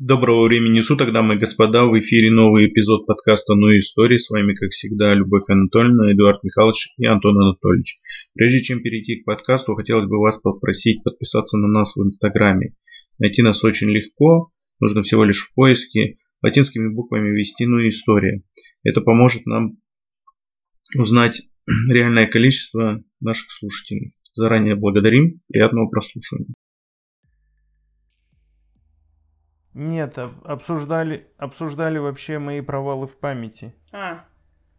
Доброго времени суток, дамы и господа. В эфире новый эпизод подкаста «Ну и истории». С вами, как всегда, Любовь Анатольевна, Эдуард Михайлович и Антон Анатольевич. Прежде чем перейти к подкасту, хотелось бы вас попросить подписаться на нас в Инстаграме. Найти нас очень легко. Нужно всего лишь в поиске латинскими буквами ввести «Ну и история». Это поможет нам узнать реальное количество наших слушателей. Заранее благодарим. Приятного прослушивания. Нет, обсуждали, обсуждали вообще мои провалы в памяти. А,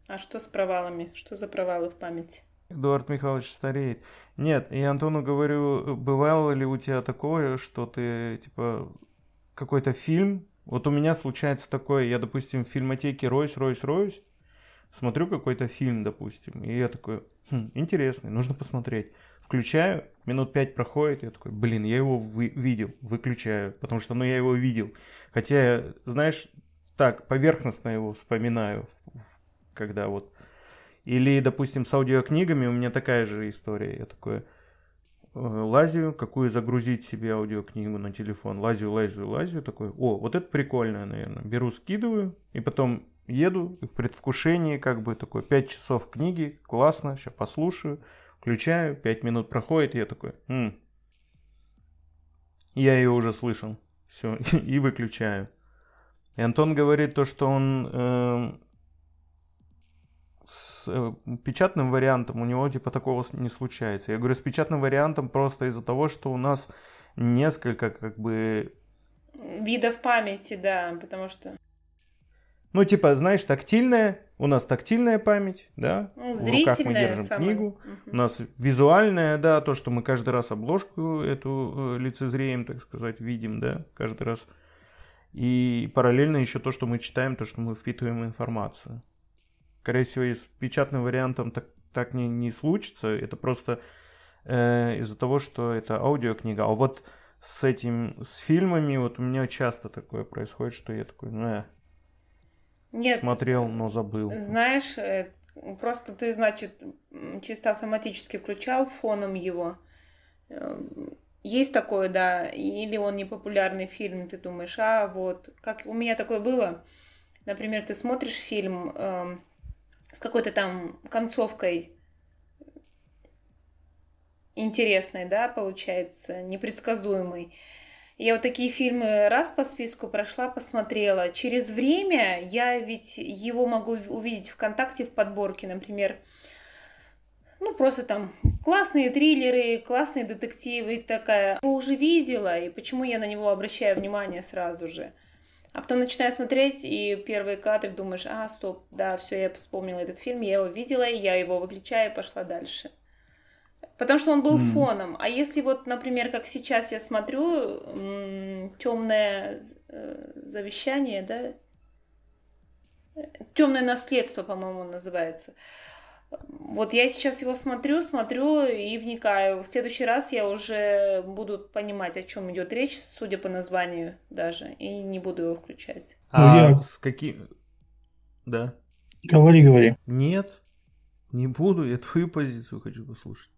а что с провалами? Что за провалы в памяти? Эдуард Михайлович стареет. Нет, и Антону говорю, бывало ли у тебя такое, что ты, типа, какой-то фильм, вот у меня случается такое, я, допустим, в фильмотеке роюсь, роюсь, роюсь, смотрю какой-то фильм, допустим, и я такой, хм, интересный, нужно посмотреть. Включаю, минут пять проходит, я такой, блин, я его вы- видел, выключаю, потому что, ну, я его видел. Хотя, знаешь, так, поверхностно его вспоминаю, когда вот... Или, допустим, с аудиокнигами у меня такая же история. Я такой, э, лазю, какую загрузить себе аудиокнигу на телефон. Лазю, лазю, лазю, такой, о, вот это прикольно, наверное. Беру, скидываю, и потом еду в предвкушении, как бы такой, 5 часов книги, классно, сейчас послушаю. Включаю, 5 минут проходит, и я такой, М, я ее уже слышал. Все, и выключаю. И Антон говорит то, что он э, с э, печатным вариантом у него типа такого не случается. Я говорю, с печатным вариантом просто из-за того, что у нас несколько как бы... Видов памяти, да, потому что... Ну, типа, знаешь, тактильная, у нас тактильная память, да, Ну, в руках мы держим самая. книгу, Мгм. у нас визуальная, да, то, что мы каждый раз обложку эту э, лицезреем, так сказать, видим, да, каждый раз. И параллельно еще то, что мы читаем, то, что мы впитываем информацию. Скорее всего, и с печатным вариантом так, так не, не случится. Это просто э, из-за того, что это аудиокнига. А вот с этим, с фильмами, вот у меня часто такое происходит, что я такой, ну, э, Нет, смотрел, но забыл. знаешь, э, просто ты, значит, чисто автоматически включал фоном его. Э, Есть такое, да, или он непопулярный фильм, ты думаешь, а вот, как у меня такое было, например, ты смотришь фильм эм, с какой-то там концовкой интересной, да, получается, непредсказуемой. Я вот такие фильмы раз по списку прошла, посмотрела. Через время я ведь его могу увидеть ВКонтакте в подборке, например, ну, просто там классные триллеры, классные детективы и такая. Его уже видела, и почему я на него обращаю внимание сразу же? А потом начинаю смотреть, и первые кадры думаешь, а, стоп, да, все, я вспомнила этот фильм, я его видела, и я его выключаю и пошла дальше. Потому что он был Мгм. фоном. А если вот, например, как сейчас я смотрю, темное завещание, да? Темное наследство, по-моему, называется. Вот я сейчас его смотрю, смотрю и вникаю. В следующий раз я уже буду понимать, о чем идет речь, судя по названию даже, и не буду его включать. А я- с каким... Да. Говори, говори. Нет, не буду, я твою позицию хочу послушать.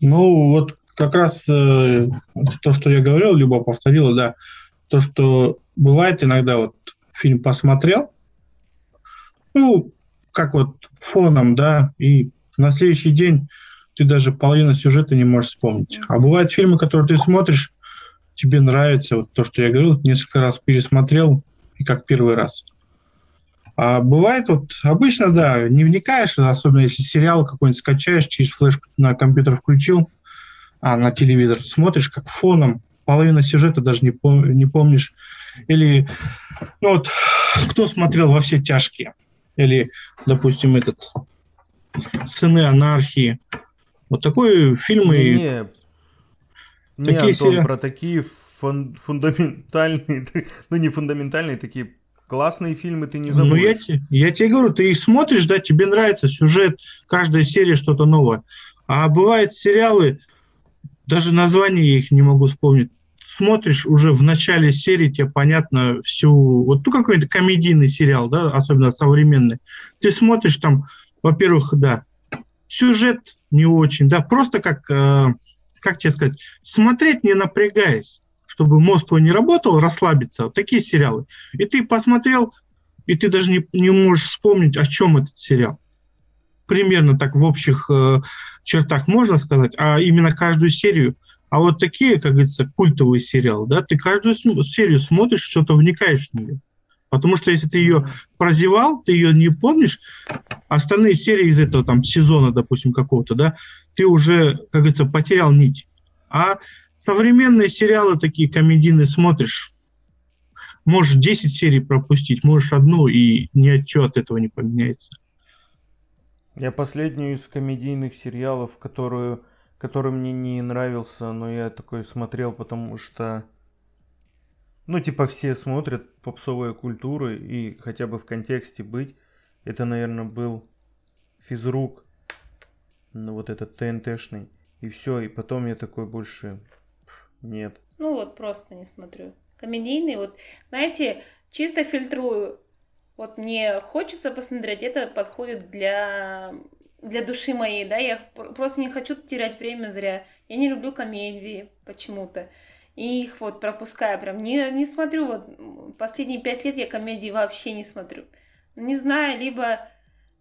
Ну, вот как раз э, то, что я говорил, Люба повторила, да, то, что бывает иногда вот фильм посмотрел, ну, как вот фоном, да, и на следующий день ты даже половину сюжета не можешь вспомнить. А бывают фильмы, которые ты смотришь, тебе нравится, вот то, что я говорил, несколько раз пересмотрел, и как первый раз. А бывает вот, обычно, да, не вникаешь, особенно если сериал какой-нибудь скачаешь, через флешку на компьютер включил, а на телевизор смотришь как фоном, половина сюжета даже не, пом- не помнишь. Или, ну вот, кто смотрел «Во все тяжкие»? Или, допустим, этот «Сыны анархии». Вот такой фильмы... Не, не, не Такие Антон, сериалы. про такие фун- фундаментальные, ну не фундаментальные, такие классные фильмы ты не Ну, я, я тебе говорю, ты их смотришь, да, тебе нравится сюжет, каждая серия что-то новое. А бывают сериалы, даже название я их не могу вспомнить. Смотришь уже в начале серии, тебе понятно всю... Вот ну, какой-то комедийный сериал, да, особенно современный. Ты смотришь там, во-первых, да, сюжет не очень, да, просто как, э, как тебе сказать, смотреть не напрягаясь. Чтобы мозг твой не работал, расслабиться. Вот такие сериалы. И ты посмотрел, и ты даже не, не можешь вспомнить, о чем этот сериал. Примерно так в общих э, чертах можно сказать, а именно каждую серию. А вот такие, как говорится, культовые сериалы, да, ты каждую серию смотришь, что-то вникаешь в нее. Потому что если ты ее прозевал, ты ее не помнишь, остальные серии из этого там сезона, допустим, какого-то, да, ты уже, как говорится, потерял нить. А современные сериалы такие комедийные смотришь, можешь 10 серий пропустить, можешь одну, и ничего от этого не поменяется. Я последнюю из комедийных сериалов, которую, который мне не нравился, но я такой смотрел, потому что ну, типа все смотрят попсовые культуры и хотя бы в контексте быть. Это, наверное, был физрук. Ну, вот этот ТНТшный. И все, и потом я такой больше... Нет. Ну вот, просто не смотрю. Комедийный, вот, знаете, чисто фильтрую. Вот мне хочется посмотреть, это подходит для для души моей, да, я просто не хочу терять время зря. Я не люблю комедии почему-то и их вот пропускаю прям. Не, не смотрю, вот последние пять лет я комедии вообще не смотрю. Не знаю, либо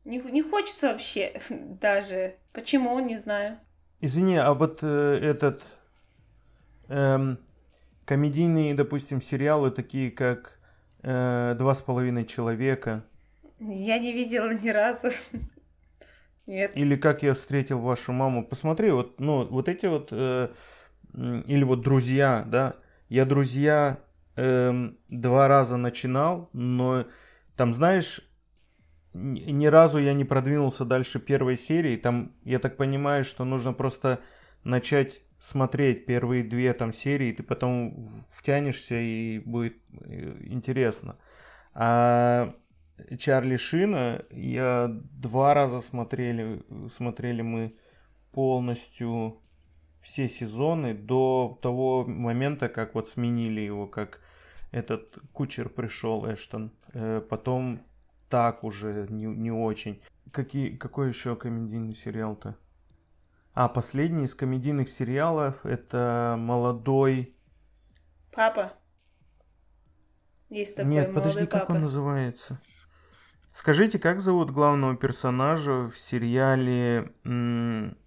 не, не хочется вообще даже. Почему, не знаю. Извини, а вот э, этот эм, комедийные, допустим, сериалы, такие как э, «Два с половиной человека». Я не видела ни разу. Нет. Или «Как я встретил вашу маму». Посмотри, вот, ну, вот эти вот... Э, или вот друзья, да, я друзья эм, два раза начинал, но там, знаешь, ни разу я не продвинулся дальше первой серии. Там, я так понимаю, что нужно просто начать смотреть первые две там серии, ты потом втянешься и будет э, интересно. А Чарли Шина я два раза смотрели, смотрели мы полностью все сезоны до того момента, как вот сменили его, как этот кучер пришел, Эштон. Э, потом так уже не, не очень. Какие, какой еще комедийный сериал-то? А, последний из комедийных сериалов это молодой... Папа. Есть такой Нет, подожди, папа. как он называется? Скажите, как зовут главного персонажа в сериале м-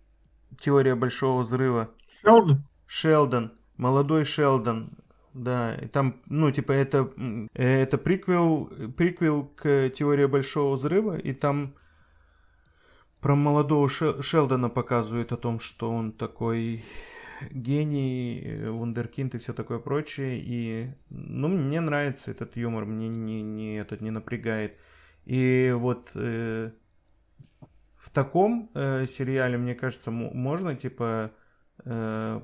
Теория большого взрыва. Шелдон? Шелдон. Молодой Шелдон. Да, и там, ну, типа, это, это приквел, приквел к Теории большого взрыва, и там про молодого Шелдона показывают о том, что он такой гений, вундеркинд и все такое прочее. И, ну, мне нравится этот юмор, мне не, не, этот не напрягает. И вот э, в таком э, сериале, мне кажется, можно, типа, э,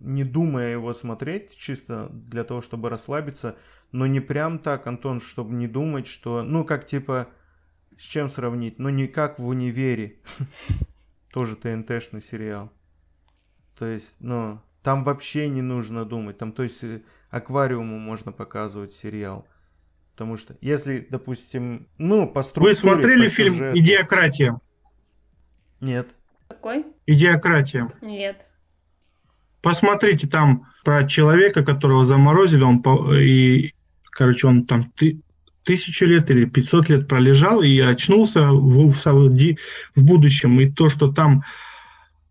не думая его смотреть, чисто для того, чтобы расслабиться, но не прям так, Антон, чтобы не думать, что, ну, как, типа, с чем сравнить? Ну, не как в универе. Тоже ТНТшный сериал. То есть, ну, там вообще не нужно думать. Там, то есть, э, аквариуму можно показывать сериал. Потому что, если, допустим, ну, по структуре... Вы смотрели по фильм сюжету... «Идиократия»? Нет. Какой? «Идиократия». Нет. Посмотрите там про человека, которого заморозили, он по... и, короче, он там ты... тысячу лет или 500 лет пролежал и очнулся в, в, в будущем. И то, что там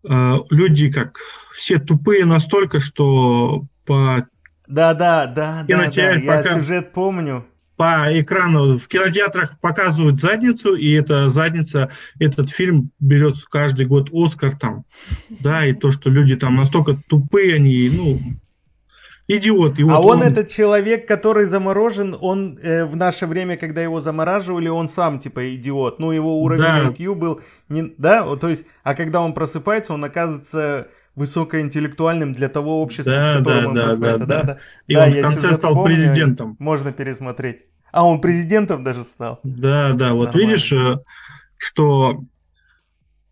э, люди как все тупые настолько, что по да, да, да, да, да. Я сюжет помню по экрану в кинотеатрах показывают задницу, и эта задница, этот фильм берет каждый год Оскар там, да, и то, что люди там настолько тупые, они, ну, идиот. И вот а он, он этот человек, который заморожен, он э, в наше время, когда его замораживали, он сам типа идиот. Ну, его уровень да. IQ был, не, да, то есть, а когда он просыпается, он оказывается высокоинтеллектуальным для того общества, да, в котором да, он да, просыпается. Да, да, да. И да, он в конце стал помню, президентом. Можно пересмотреть. А он президентом даже стал. Да, да, вот Нормально. видишь, э, что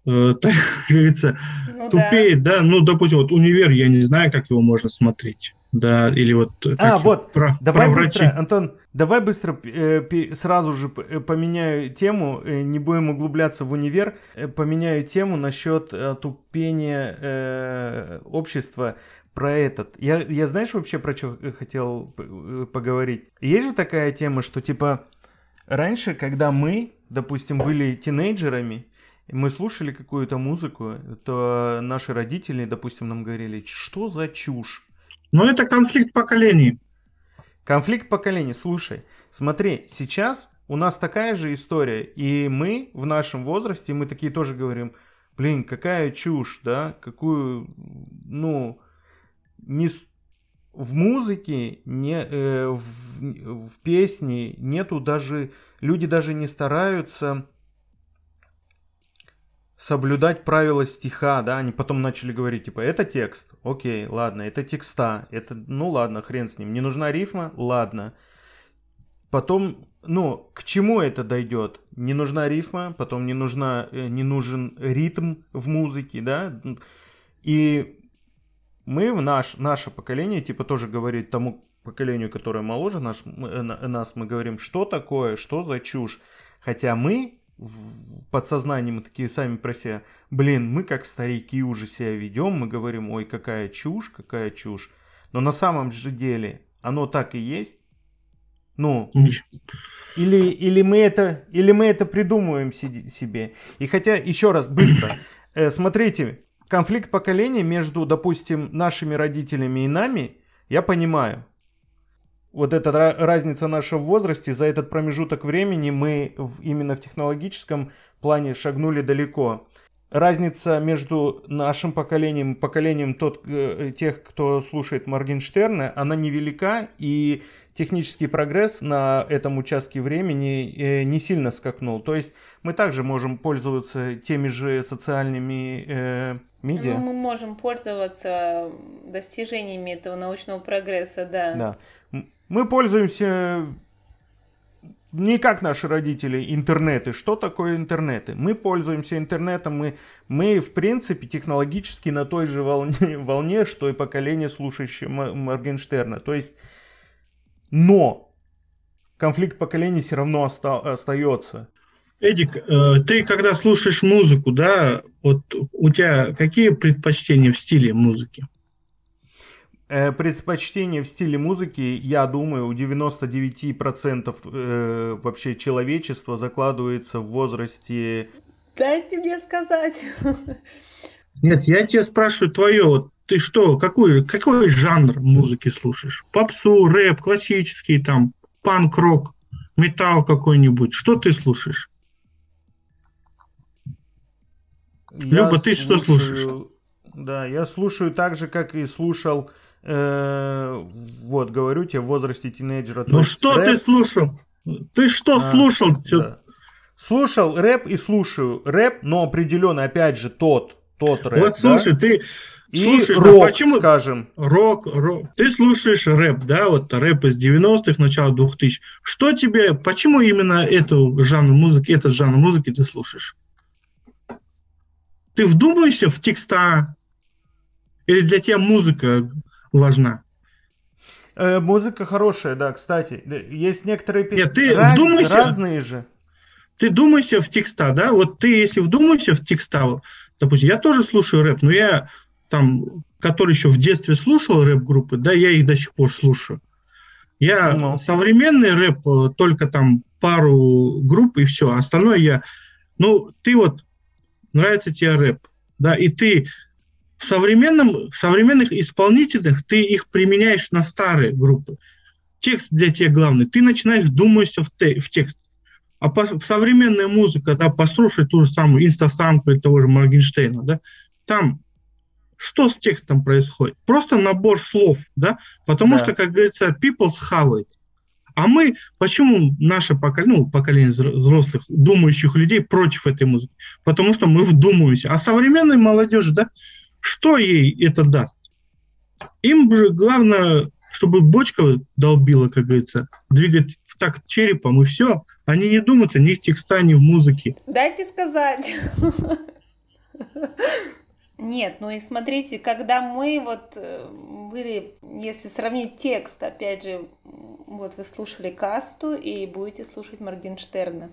э, так говорится, ну, тупеет, да. да, ну, допустим, вот универ, я не знаю, как его можно смотреть. Да, или вот... А, вот, про, давай про быстро, врачи. Антон, давай быстро э, сразу же э, поменяю тему, э, не будем углубляться в универ, э, поменяю тему насчет э, тупения э, общества. про этот. Я, я знаешь вообще про что хотел э, поговорить? Есть же такая тема, что типа раньше, когда мы, допустим, были тинейджерами, мы слушали какую-то музыку, то наши родители, допустим, нам говорили, что за чушь? Ну, это конфликт поколений. Конфликт поколений. Слушай, смотри, сейчас у нас такая же история, и мы в нашем возрасте, мы такие тоже говорим, блин, какая чушь, да, какую, ну, не, в музыке, не, э, в, в песне нету даже, люди даже не стараются соблюдать правила стиха, да, они потом начали говорить, типа, это текст, окей, ладно, это текста, это, ну ладно, хрен с ним, не нужна рифма, ладно. Потом, ну, к чему это дойдет? Не нужна рифма, потом не, нужна, э, не нужен ритм в музыке, да, и мы в наш, наше поколение, типа, тоже говорит тому поколению, которое моложе наш, э, нас, мы говорим, что такое, что за чушь. Хотя мы в подсознании мы такие сами про себя, блин, мы как старики уже себя ведем, мы говорим, ой, какая чушь, какая чушь. Но на самом же деле оно так и есть. Ну, или, или, мы это, или мы это придумываем себе. И хотя, еще раз, быстро, э, смотрите, конфликт поколений между, допустим, нашими родителями и нами, я понимаю вот эта разница наша в возрасте, за этот промежуток времени мы в, именно в технологическом плане шагнули далеко. Разница между нашим поколением и поколением тот, э, тех, кто слушает Моргенштерна, она невелика, и технический прогресс на этом участке времени э, не сильно скакнул. То есть мы также можем пользоваться теми же социальными э, медиа. Ну, мы можем пользоваться достижениями этого научного прогресса, да. Да. Мы пользуемся не как наши родители интернеты. Что такое интернеты? Мы пользуемся интернетом, мы, мы в принципе технологически на той же волне, волне что и поколение, слушающее Моргенштерна. То есть, но конфликт поколений все равно оста- остается. Эдик, э, ты когда слушаешь музыку, да, вот у тебя какие предпочтения в стиле музыки? Э, предпочтение в стиле музыки, я думаю, у 99% э, вообще человечества закладывается в возрасте... Дайте мне сказать. Нет, я тебя спрашиваю твое, вот ты что, какой, какой жанр музыки слушаешь? Попсу, рэп, классический там, панк-рок, металл какой-нибудь. Что ты слушаешь? Я Люба, ты слушаю, что слушаешь? Да, я слушаю так же, как и слушал Э, вот, говорю тебе, в возрасте тинейджера. Ну что рэп... ты слушал? Ты что а, слушал? Да. Слушал рэп и слушаю рэп, но определенно, опять же, тот, тот рэп. Вот слушай, да? ты и слушаешь, рок, да почему? скажем. Рок, рок. Ты слушаешь рэп, да, вот рэп из 90-х, начала 2000 Что тебе, почему именно эту жанр музыки, этот жанр музыки ты слушаешь? Ты вдумайся в текста, или для тебя музыка важна. Э, музыка хорошая, да, кстати. Есть некоторые песни Нет, ты раз, вдумайся, разные же. Ты думайся в текста, да? Вот ты, если вдумайся в текста, допустим, я тоже слушаю рэп, но я там, который еще в детстве слушал рэп-группы, да, я их до сих пор слушаю. Я ну. современный рэп, э, только там пару групп и все. Остальное я... Ну, ты вот, нравится тебе рэп, да, и ты в, современном, в современных исполнителях ты их применяешь на старые группы. Текст для тебя главный. Ты начинаешь думаться в, те, в текст. А по, современная музыка, да, послушай ту же самую инстасамку или того же Моргенштейна, да, там что с текстом происходит? Просто набор слов, да, потому да. что, как говорится, people хавает. А мы, почему наше поколение, ну, поколение взрослых, думающих людей против этой музыки? Потому что мы вдумываемся. А современная молодежь, да, что ей это даст? Им же главное, чтобы бочка долбила, как говорится, двигать в такт черепом, и все. Они не думают ни в текста, ни в музыке. Дайте сказать. Нет, ну и смотрите, когда мы вот э, были, если сравнить текст, опять же, вот вы слушали касту и будете слушать Моргенштерна.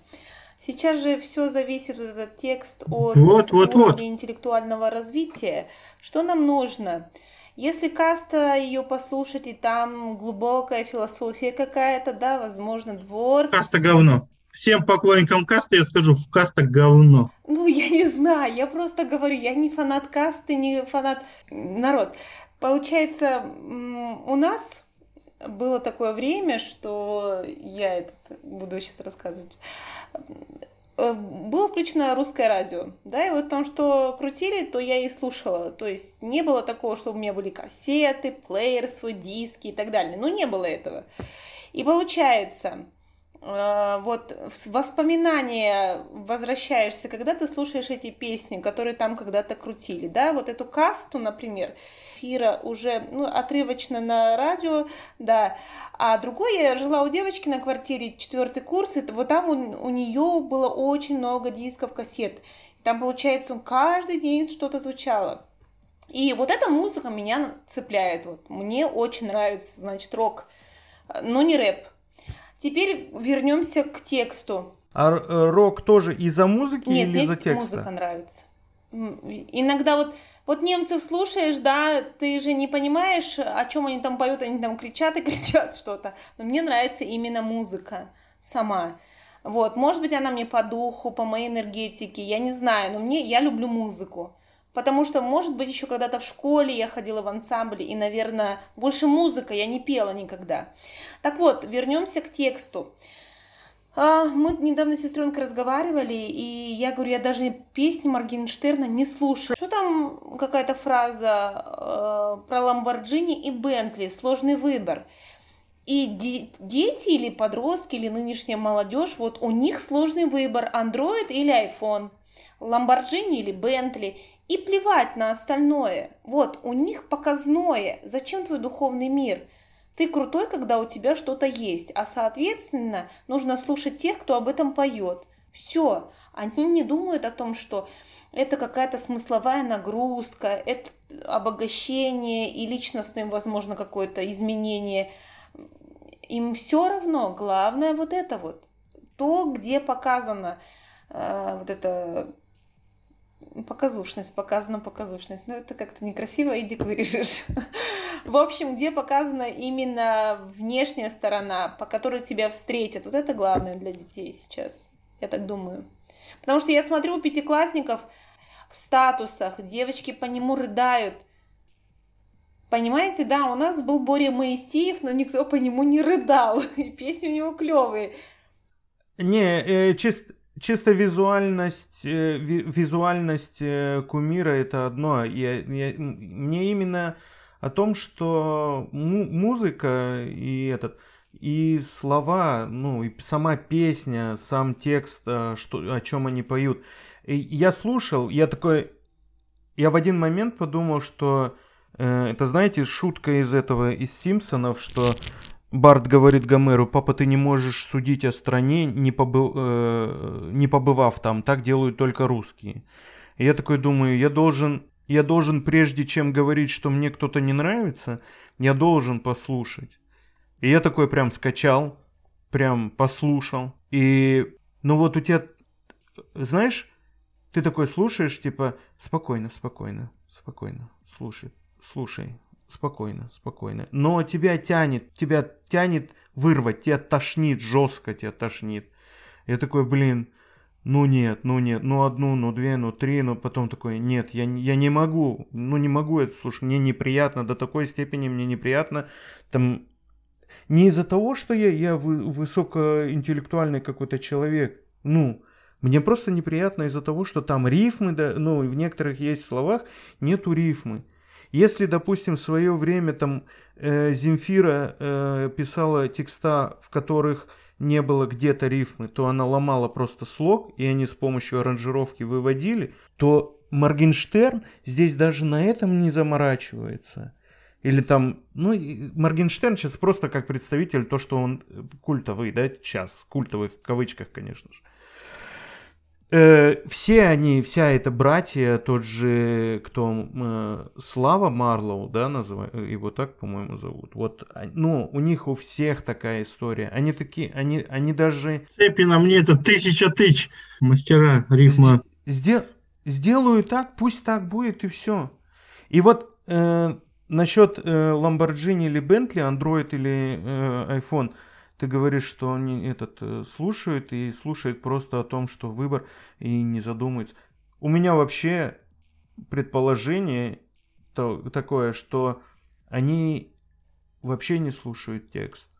Сейчас же все зависит, этот текст, от вот, вот, уровня вот. интеллектуального развития. Что нам нужно? Если каста ее послушать, и там глубокая философия какая-то, да, возможно, двор. Каста говно. Всем поклонникам касты я скажу, в каста говно. Ну, я не знаю, я просто говорю, я не фанат касты, не фанат... Народ, получается, у нас было такое время, что я это буду сейчас рассказывать. Э, было включено русское радио, да, и вот там, что крутили, то я и слушала. То есть не было такого, что у меня были кассеты, плеер свой, диски и так далее. Ну, не было этого. И получается, э, вот воспоминания возвращаешься, когда ты слушаешь эти песни, которые там когда-то крутили, да, вот эту касту, например, эфира уже ну, отрывочно на радио, да. А другой, я жила у девочки на квартире, четвертый курс, и вот там у, у нее было очень много дисков, кассет. Там, получается, каждый день что-то звучало. И вот эта музыка меня цепляет. Вот. Мне очень нравится, значит, рок, но не рэп. Теперь вернемся к тексту. А э, рок тоже из-за музыки Нет, или из-за текста? музыка нравится. Иногда вот вот немцев слушаешь, да, ты же не понимаешь, о чем они там поют, они там кричат и кричат что-то. Но мне нравится именно музыка сама. Вот, может быть, она мне по духу, по моей энергетике, я не знаю, но мне, я люблю музыку. Потому что, может быть, еще когда-то в школе я ходила в ансамбле, и, наверное, больше музыка я не пела никогда. Так вот, вернемся к тексту. А, мы недавно с сестренкой разговаривали, и я говорю, я даже песни Моргенштерна не слушаю. Что там какая-то фраза э, про Ламборджини и Бентли, сложный выбор. И де- дети или подростки, или нынешняя молодежь, вот у них сложный выбор, Android или iPhone, Ламборджини или Бентли. И плевать на остальное. Вот, у них показное. Зачем твой духовный мир? Ты крутой, когда у тебя что-то есть, а соответственно нужно слушать тех, кто об этом поет. Все. Они не думают о том, что это какая-то смысловая нагрузка, это обогащение и личностное, возможно, какое-то изменение. Им все равно, главное вот это вот. То, где показано э, вот это показушность, показана показушность. Но ну, это как-то некрасиво, иди вырежешь. В общем, где показана именно внешняя сторона, по которой тебя встретят. Вот это главное для детей сейчас, я так думаю. Потому что я смотрю у пятиклассников в статусах, девочки по нему рыдают. Понимаете, да, у нас был Боря Моисеев, но никто по нему не рыдал. И песни у него клевые. Не, э, чисто чисто визуальность, э, визуальность э, кумира это одно. Я, я, мне именно о том, что музыка и этот и слова, ну и сама песня, сам текст, э, что, о чем они поют. И я слушал, я такой, я в один момент подумал, что это знаете шутка из этого из Симпсонов, что Барт говорит Гомеру, папа, ты не можешь судить о стране, не, побы... э, не побывав там, так делают только русские. И я такой думаю, я должен, я должен, прежде чем говорить, что мне кто-то не нравится, я должен послушать. И я такой прям скачал, прям послушал. И, ну вот у тебя, знаешь, ты такой слушаешь, типа, спокойно, спокойно, спокойно, слушай, слушай, спокойно, спокойно. Но тебя тянет, тебя тянет вырвать, тебя тошнит, жестко тебя тошнит. Я такой, блин, ну нет, ну нет, ну одну, ну две, ну три, но потом такой, нет, я, я не могу, ну не могу это слушать, мне неприятно, до такой степени мне неприятно, там, не из-за того, что я, я высокоинтеллектуальный какой-то человек, ну, мне просто неприятно из-за того, что там рифмы, да, ну, в некоторых есть словах нету рифмы. Если, допустим, в свое время там э, Земфира э, писала текста, в которых не было где-то рифмы, то она ломала просто слог, и они с помощью аранжировки выводили, то Моргенштерн здесь даже на этом не заморачивается. Или там, ну, Моргенштерн сейчас просто как представитель, то, что он культовый, да, сейчас, культовый в кавычках, конечно же. Э, все они, вся эта братья, тот же, кто э, Слава Марлоу, да, называют, его так, по-моему, зовут. Вот, ну, у них у всех такая история. Они такие, они, они даже... Цепина мне это тысяча тысяч мастера рифма. Сдел, сделаю так, пусть так будет и все. И вот э, насчет э, Lamborghini или Bentley, Android или э, iPhone, ты говоришь, что они этот э, слушают и слушают просто о том, что выбор и не задумываются. У меня вообще предположение то, такое, что они вообще не слушают текст.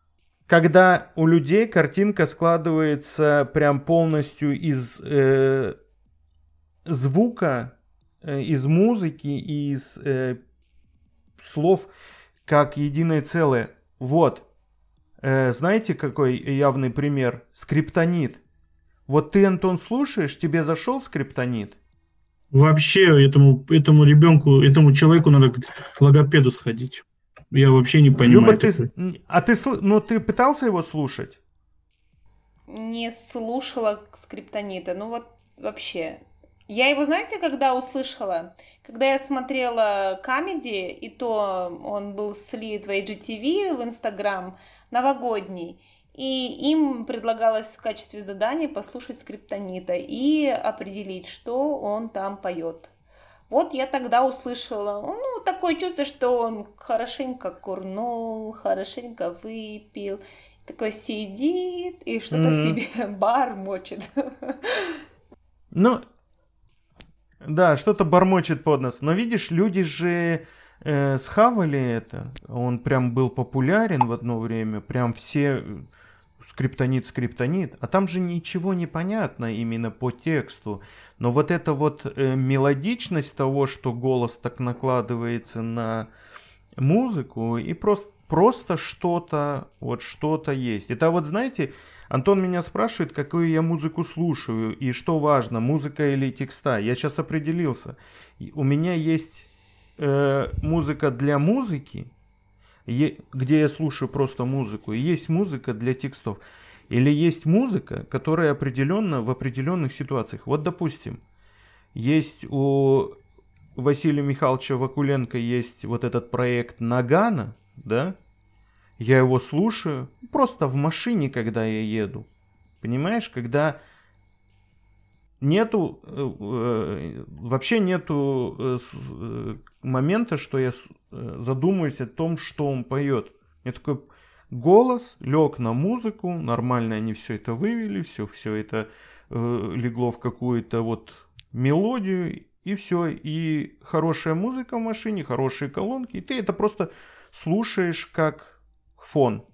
Когда у людей картинка складывается прям полностью из э, звука, э, из музыки, из э, слов, как единое целое. Вот. Э, знаете, какой явный пример? Скриптонит. Вот ты, Антон, слушаешь, тебе зашел скриптонит? Вообще этому, этому ребенку, этому человеку надо к логопеду сходить. Я вообще не понимаю. Люба, ты, а ты, ну, ты пытался его слушать? Не слушала скриптонита. Ну вот вообще. Я его, знаете, когда услышала? Когда я смотрела комедии, и то он был слит в IGTV в Инстаграм, новогодний, и им предлагалось в качестве задания послушать скриптонита и определить, что он там поет. Вот я тогда услышала, ну, такое чувство, что он хорошенько курнул, хорошенько выпил, такой сидит и что-то mm-hmm. себе бар мочит. Ну, да, что-то бормочет под нас. Но видишь, люди же э, схавали это. Он прям был популярен в одно время. Прям все э, скриптонит, скриптонит. А там же ничего не понятно именно по тексту. Но вот эта вот э, мелодичность того, что голос так накладывается на музыку и просто просто что-то, вот что-то есть. Это вот, знаете, Антон меня спрашивает, какую я музыку слушаю и что важно, музыка или текста. Я сейчас определился. У меня есть э, музыка для музыки, е, где я слушаю просто музыку, и есть музыка для текстов. Или есть музыка, которая определенно в определенных ситуациях. Вот, допустим, есть у Василия Михайловича Вакуленко есть вот этот проект Нагана, да? Я его слушаю просто в машине, когда я еду. Понимаешь, когда нету, э, э, вообще нету э, момента, что я задумаюсь о том, что он поет. Я такой голос, лег на музыку, нормально они все это вывели, все, все это легло в какую-то вот мелодию, и все. И хорошая музыка в машине, хорошие колонки, и ты это просто слушаешь как фон.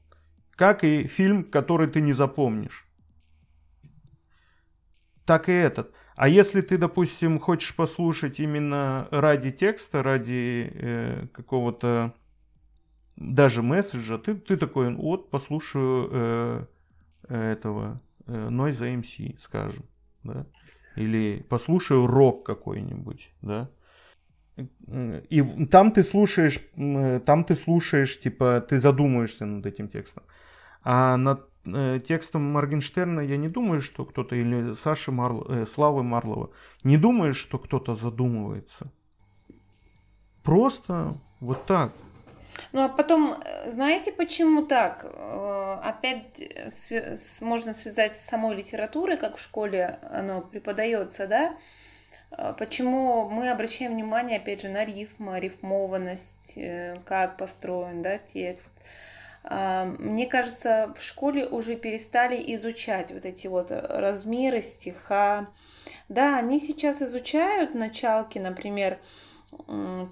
Как и фильм, который ты не запомнишь. Так и этот. А если ты, допустим, хочешь послушать именно ради текста, ради э, какого-то даже месседжа, ты, ты такой, вот, послушаю э, этого э, Noise MC, скажем, да, или послушаю рок какой-нибудь, да, и там ты слушаешь, там ты слушаешь, типа, ты задумаешься над этим текстом. А над э, текстом Моргенштерна я не думаю, что кто-то, или Саши Марл, э, Славы Марлова, не думаешь, что кто-то задумывается. Просто вот так. Ну а потом, э, знаете, почему так? Э, опять можно связать с самой литературой, как в школе оно преподается, да? А, почему мы обращаем внимание, опять же, на рифму, рифмованность, э, как построен да, текст. А, мне кажется, в школе уже перестали изучать вот эти вот размеры стиха. Да, они сейчас изучают началки, например,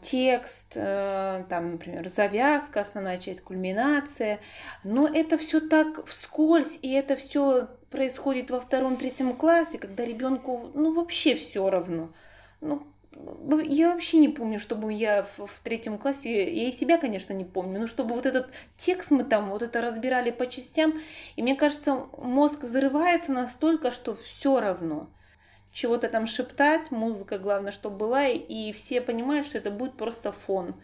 текст, э, там, например, завязка, основная часть, кульминация. Но это все так вскользь, и это все происходит во втором-третьем классе, когда ребенку, ну, вообще все равно. Ну, я вообще не помню, чтобы я в, в третьем классе, я и себя, конечно, не помню, но чтобы вот этот текст мы там вот это разбирали по частям, и мне кажется, мозг взрывается настолько, что все равно чего-то там шептать, музыка, главное, чтобы была, и все понимают, что это будет просто фон.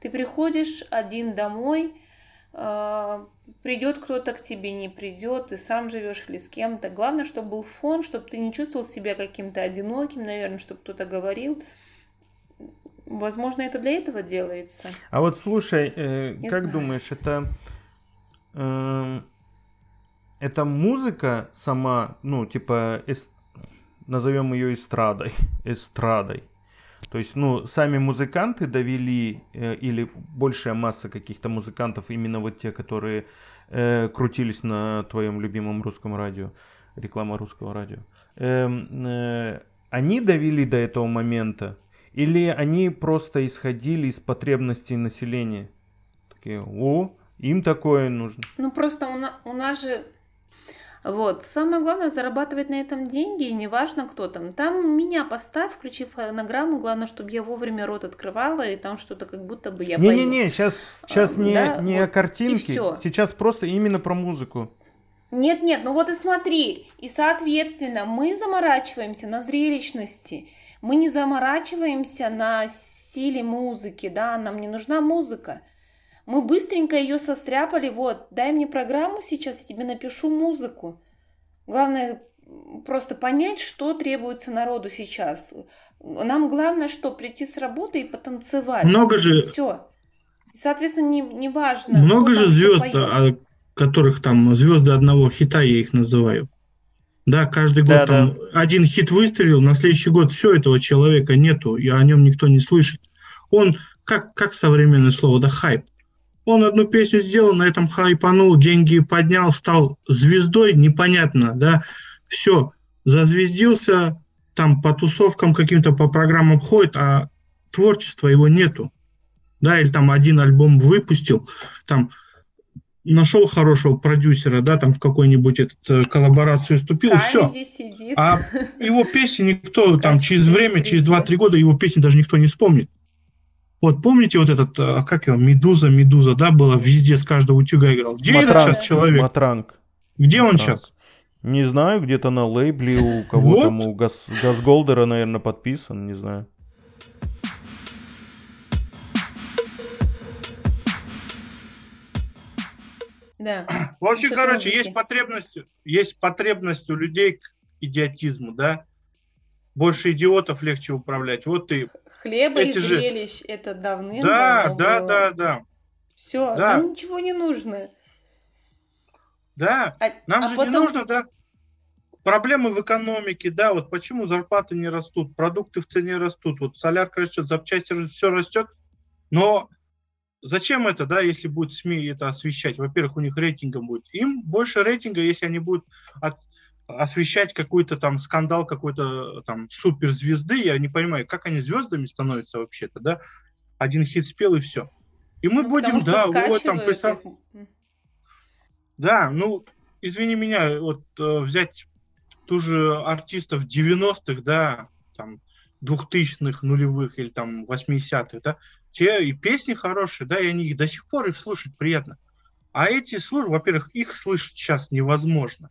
Ты приходишь один домой, придет кто-то к тебе, не придет, ты сам живешь или с кем-то. Главное, чтобы был фон, чтобы ты не чувствовал себя каким-то одиноким, наверное, чтобы кто-то говорил. Возможно, это для этого делается. А вот слушай, э, как знаю. думаешь, это э, это музыка сама, ну, типа, эс, назовем ее эстрадой, эстрадой. То есть, ну, сами музыканты довели, э, или большая масса каких-то музыкантов, именно вот те, которые э, крутились на твоем любимом русском радио, реклама русского радио, э, э, они довели до этого момента, или они просто исходили из потребностей населения? Такие, о, им такое нужно. Ну, просто у, на, у нас же вот. Самое главное зарабатывать на этом деньги, и неважно кто там. Там меня поставь, включи фонограмму, главное, чтобы я вовремя рот открывала, и там что-то как будто бы я Не-не-не, сейчас, сейчас а, не, да? не вот, о картинке, сейчас просто именно про музыку. Нет, нет, ну вот и смотри, и соответственно мы заморачиваемся на зрелищности, мы не заморачиваемся на силе музыки, да, нам не нужна музыка. Мы быстренько ее состряпали, вот, дай мне программу сейчас, я тебе напишу музыку. Главное просто понять, что требуется народу сейчас. Нам главное, что прийти с работы и потанцевать. Много же... Все. И, соответственно, не, не важно. Много же звезд, о которых там звезды одного хита, я их называю. Да, каждый год да, там да. один хит выстрелил, на следующий год все этого человека нету, и о нем никто не слышит. Он, как, как современное слово, да, хайп. Он одну песню сделал, на этом хайпанул, деньги поднял, стал звездой, непонятно, да, все, зазвездился, там по тусовкам каким-то, по программам ходит, а творчества его нету. Да, или там один альбом выпустил, там нашел хорошего продюсера, да, там в какой-нибудь этот, э, коллаборацию вступил, и все. А его песни никто, там через время, через 2-3 года его песни даже никто не вспомнит. Вот помните вот этот, а как его, Медуза, Медуза, да, было везде с каждого утюга играл. Где Матранг, этот сейчас человек? Матранг. Где он Матранг. сейчас? Не знаю, где-то на лейбле у кого вот. там, у Газ, Газголдера, наверное, подписан, не знаю. Да. В общем, короче, есть потребность, есть потребность у людей к идиотизму, да. Больше идиотов легче управлять. Вот и хлеба Эти и зрелищ. Же... Это давным Да, да, было. да, да. Все, да. нам ничего не нужно. Да, а, нам а же потом... не нужно, да. Проблемы в экономике, да, вот почему зарплаты не растут, продукты в цене растут, вот солярка растет, запчасти все растет, но зачем это, да, если будет СМИ это освещать? Во-первых, у них рейтингом будет. Им больше рейтинга, если они будут от, освещать какой-то там скандал какой-то там суперзвезды, я не понимаю, как они звездами становятся вообще-то, да? Один хит спел и все. И мы ну, будем, да, вот там представь... Их. Да, ну, извини меня, вот э, взять ту же артистов 90-х, да, там, 2000-х, нулевых или там 80-х, да, те и песни хорошие, да, и они их до сих пор их слушать приятно. А эти слушать, во-первых, их слышать сейчас невозможно.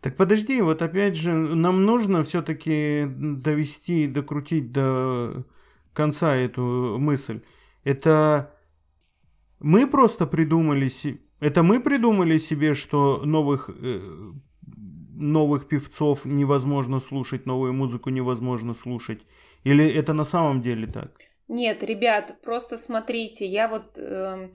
Так подожди, вот опять же, нам нужно все-таки довести, докрутить до конца эту мысль. Это мы просто придумали, это мы придумали себе, что новых э, новых певцов невозможно слушать, новую музыку невозможно слушать? Или это на самом деле так? Нет, ребят, просто смотрите, я вот э,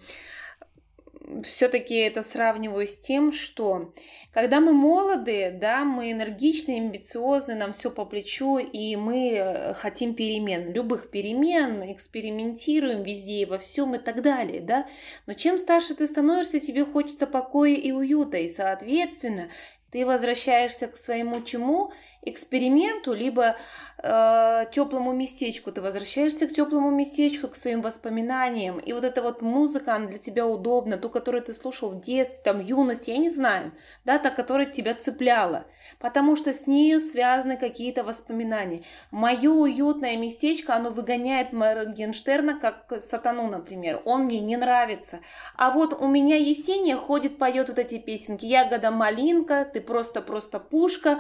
все-таки это сравниваю с тем, что когда мы молоды, да, мы энергичны, амбициозны, нам все по плечу, и мы хотим перемен, любых перемен, экспериментируем везде и во всем и так далее, да. Но чем старше ты становишься, тебе хочется покоя и уюта, и, соответственно, ты возвращаешься к своему чему? Эксперименту, либо э, теплому местечку. Ты возвращаешься к теплому местечку, к своим воспоминаниям. И вот эта вот музыка, она для тебя удобна, ту, которую ты слушал в детстве, там, юность, я не знаю, да, та, которая тебя цепляла. Потому что с нею связаны какие-то воспоминания. Мое уютное местечко, оно выгоняет Моргенштерна, как сатану, например. Он мне не нравится. А вот у меня Есения ходит, поет вот эти песенки. Ягода малинка, ты просто-просто пушка,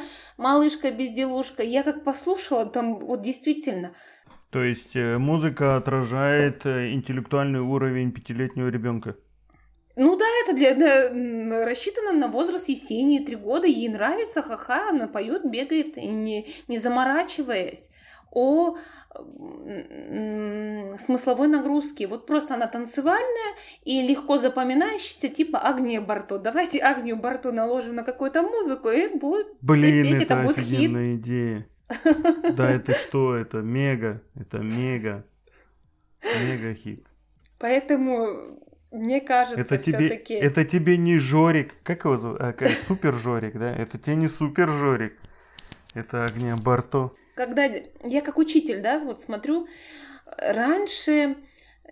малышка-безделушка. Я как послушала, там вот действительно... То есть э, музыка отражает э, интеллектуальный уровень пятилетнего ребенка? Ну да, это для, для, рассчитано на возраст Есении, три года, ей нравится, ха-ха, она поет, бегает, не, не заморачиваясь о смысловой нагрузке. Вот просто она танцевальная и легко запоминающаяся, типа Агния Барто. Давайте Агнию Барто наложим на какую-то музыку, и будет Блин, это, петь, это будет хит. идея. Да, это что? Это мега. Это мега. Мега хит. Поэтому мне кажется, Это тебе, все-таки... это тебе не Жорик. Как его зовут? А, как- супер Жорик, да? Это тебе не супер Жорик. Это Огня Барто. Когда я как учитель, да, вот смотрю, раньше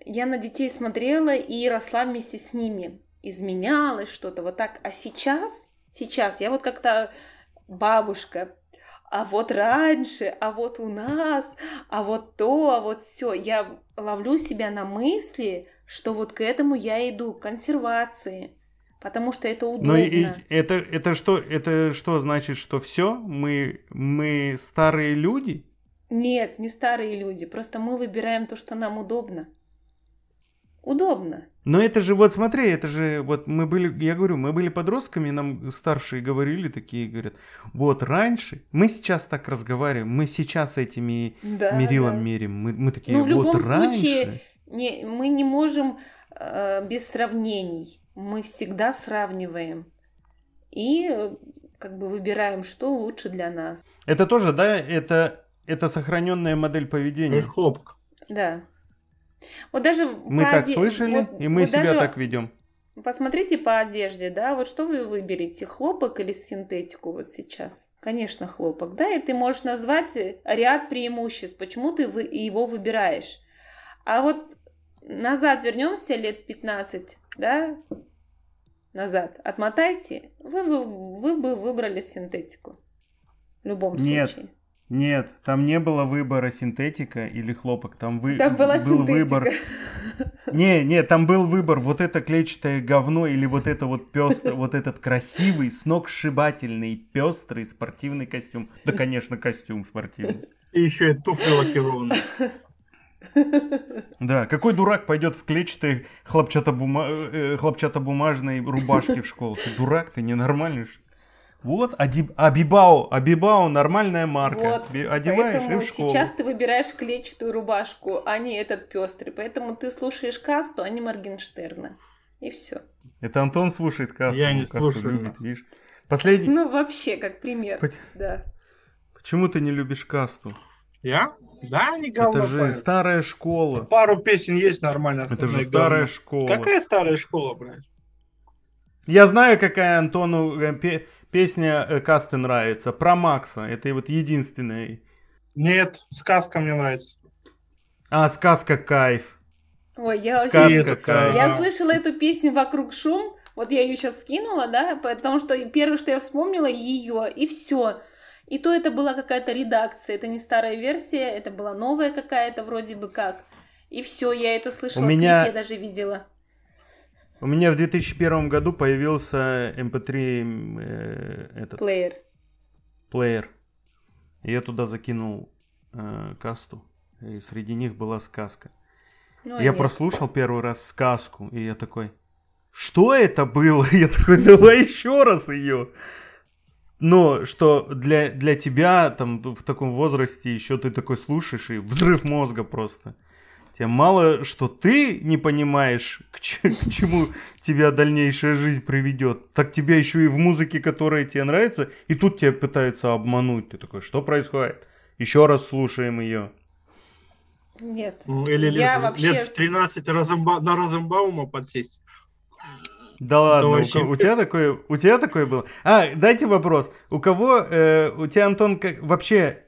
я на детей смотрела и росла вместе с ними. Изменялось что-то вот так. А сейчас, сейчас я вот как-то бабушка, а вот раньше, а вот у нас, а вот то, а вот все. Я ловлю себя на мысли, что вот к этому я иду, к консервации. Потому что это удобно. Ну и и это, это что, это что значит, что все? Мы, мы старые люди? Нет, не старые люди. Просто мы выбираем то, что нам удобно. Удобно. Но это же, вот смотри, это же, вот мы были, я говорю, мы были подростками, нам старшие говорили такие, говорят, вот раньше, мы сейчас так разговариваем, мы сейчас этими Да, мерилом да. мерим, мы, мы такие, Ну, в вот любом раньше. случае, не, мы не можем э, без сравнений. Мы всегда сравниваем. И э, как бы выбираем, что лучше для нас. Это тоже, да, это, это сохраненная модель поведения. Хлопок. Да. Вот даже Мы по так оде- слышали, вот- и мы вот себя даже так ведем. Посмотрите по одежде, да, вот что вы выберете, хлопок или синтетику вот сейчас? Конечно, хлопок, да, и ты можешь назвать ряд преимуществ, почему ты его выбираешь. А вот назад вернемся лет 15, да, назад, отмотайте, вы, вы, вы бы выбрали синтетику. В любом Нет. случае. Нет, там не было выбора синтетика или хлопок, там вы, Там была был синтетика. выбор. Не, не, там был выбор вот это клетчатое говно или вот это вот пестрый, вот этот красивый, сногсшибательный, пестрый спортивный костюм. Да, конечно, костюм спортивный. И еще и туфли лакированные. Да, какой дурак пойдет в клетчатой хлопчатобума... э, хлопчатобумажной рубашке в школу? Ты дурак, ты ненормальный. Вот, Ади- Абибао, Абибао нормальная марка. Вот, Одеваешь и поэтому в школу. сейчас ты выбираешь клетчатую рубашку, а не этот пестрый. Поэтому ты слушаешь касту, а не Моргенштерна. И все. Это Антон слушает касту. Я не касту слушаю. любит, видишь. Последний. Ну, вообще, как пример. Пот- Да. Почему ты не любишь касту? Я? Да, не говно. Это же поет. старая школа. Пару песен есть нормально. Это же старая говно. школа. Какая старая школа, блядь? Я знаю, какая Антону э, пе- песня э, касты нравится. Про Макса. Это вот единственная. Нет, сказка мне нравится. А, сказка кайф. Ой, я Сказка вообще... это какая. Я слышала эту песню «Вокруг шум». Вот я ее сейчас скинула, да, потому что первое, что я вспомнила, ее, и все. И то это была какая-то редакция, это не старая версия, это была новая какая-то вроде бы как. И все, я это слышала, У меня- я даже видела. У меня в 2001 году появился MP3 э, этот Плеер. плеер. И я туда закинул э, касту. И среди них была сказка. Ну, я нет. прослушал первый раз сказку, и я такой, что это было? Я такой, давай еще раз ее. Но что для, для тебя там в таком возрасте еще ты такой слушаешь, и взрыв мозга просто. Тебе мало, что ты не понимаешь, к, че- к чему тебя дальнейшая жизнь приведет, так тебя еще и в музыке, которая тебе нравится, и тут тебя пытаются обмануть. Ты такой, что происходит? Еще раз слушаем ее. Нет. Ну, Или Я лет, вообще лет в с- 13 Розенба- на Розенбаума подсесть. Да ладно, у, у тебя такое, у тебя такое было? А, дайте вопрос. У кого, э, у тебя, Антон, как, вообще,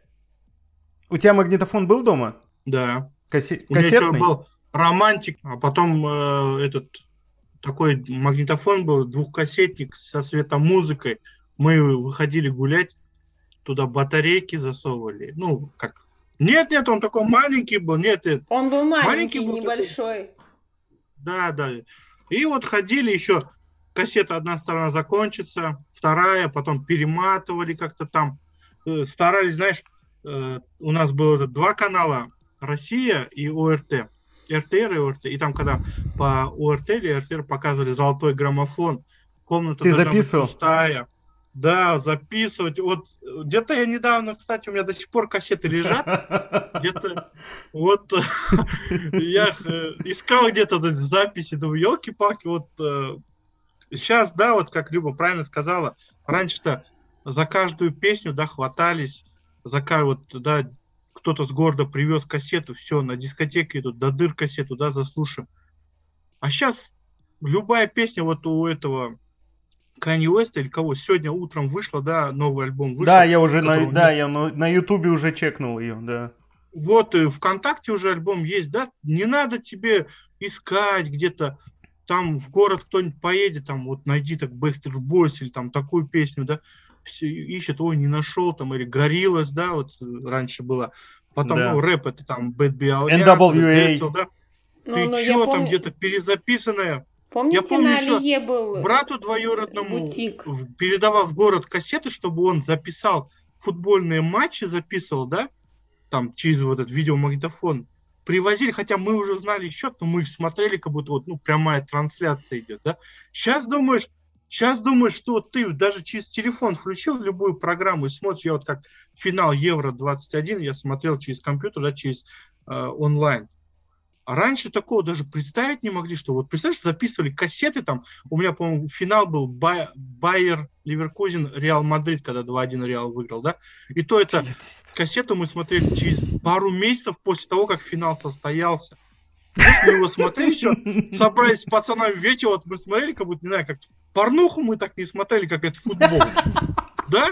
у тебя магнитофон был дома? Да. Кассе- У меня еще кассетный? был романтик, а потом э, этот такой магнитофон был, двухкассетник со светомузыкой. Мы выходили гулять, туда батарейки засовывали. Ну, как... Нет, нет, он такой маленький был, нет, это- Он был маленький, Маленький был небольшой. да, да. И вот ходили еще, кассета одна сторона закончится, вторая, потом перематывали как-то там. Э, Старались, знаешь, э, у нас было два канала, Россия и ОРТ. РТР и ОРТ. И там, когда по ОРТ или РТР показывали золотой граммофон, комната Ты записывал? пустая. Да, записывать. Вот э, где-то я недавно, кстати, у меня до сих пор кассеты лежат. Где-то вот я э, искал где-то записи, думаю, елки-палки, вот сейчас, да, вот как Люба правильно сказала, раньше-то за каждую песню, да, хватались заказывают, да, кто-то с города привез кассету, все, на дискотеке идут, до дыр кассету, да, заслушаем. А сейчас любая песня вот у этого Kanye West или кого сегодня утром вышла, да, новый альбом вышел. Да, я уже на, да, я на, на Ютубе уже чекнул ее, да. Вот и ВКонтакте уже альбом есть, да, не надо тебе искать где-то там в город кто-нибудь поедет, там вот найди так Backstreet Boys или там такую песню, да, все ищет, ой, не нашел, там, или Гориллас, да, вот раньше было. Потом, да. ну, рэп это там Bad B.O.A. NWA. Да. Ну, Ты ну, что, там где-то перезаписанное? Помните, я помню, на Алие был брату двоюродному бутик. передавал в город кассеты, чтобы он записал футбольные матчи, записывал, да, там через вот этот видеомагнитофон. Привозили, хотя мы уже знали счет, но мы их смотрели, как будто вот, ну, прямая трансляция идет, да. Сейчас думаешь, Сейчас думаешь, что ты даже через телефон включил любую программу и смотришь, я вот как финал Евро-21, я смотрел через компьютер, да, через э, онлайн. А раньше такого даже представить не могли, что вот представляешь, записывали кассеты там, у меня, по-моему, финал был Байер Леверкузен, Реал Мадрид, когда 2-1 Реал выиграл, да? И то это кассету мы смотрели через пару месяцев после того, как финал состоялся. Мы его смотрели еще, собрались с пацанами вечер, вот мы смотрели, как будто, не знаю, как порнуху мы так не смотрели, как это футбол. Да?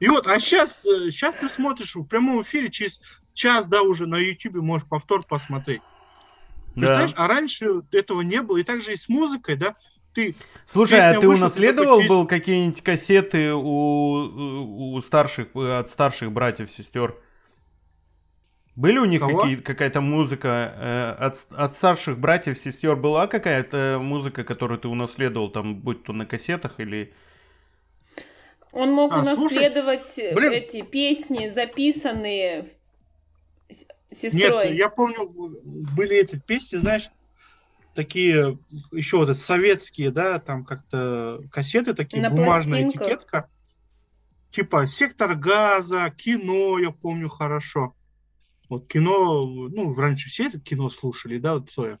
И вот, а сейчас, сейчас э, ты смотришь в прямом эфире, через час, да, уже на YouTube можешь повтор посмотреть. Представляешь, да. а раньше этого не было. И также и с музыкой, да, ты... Слушай, а ты вышла, унаследовал ты был какие-нибудь кассеты у, у старших, от старших братьев, сестер? Были у них какие, какая-то музыка э, от, от старших братьев, сестер? Была какая-то музыка, которую ты унаследовал, там, будь то на кассетах или... Он мог а, унаследовать слушай, эти песни, записанные сестрой. Нет, я помню, были эти песни, знаешь, такие еще вот советские, да, там как-то кассеты такие, На бумажная пластинках. этикетка. Типа сектор газа, кино, я помню хорошо. Вот кино, ну, раньше все это кино слушали, да, вот Цоя.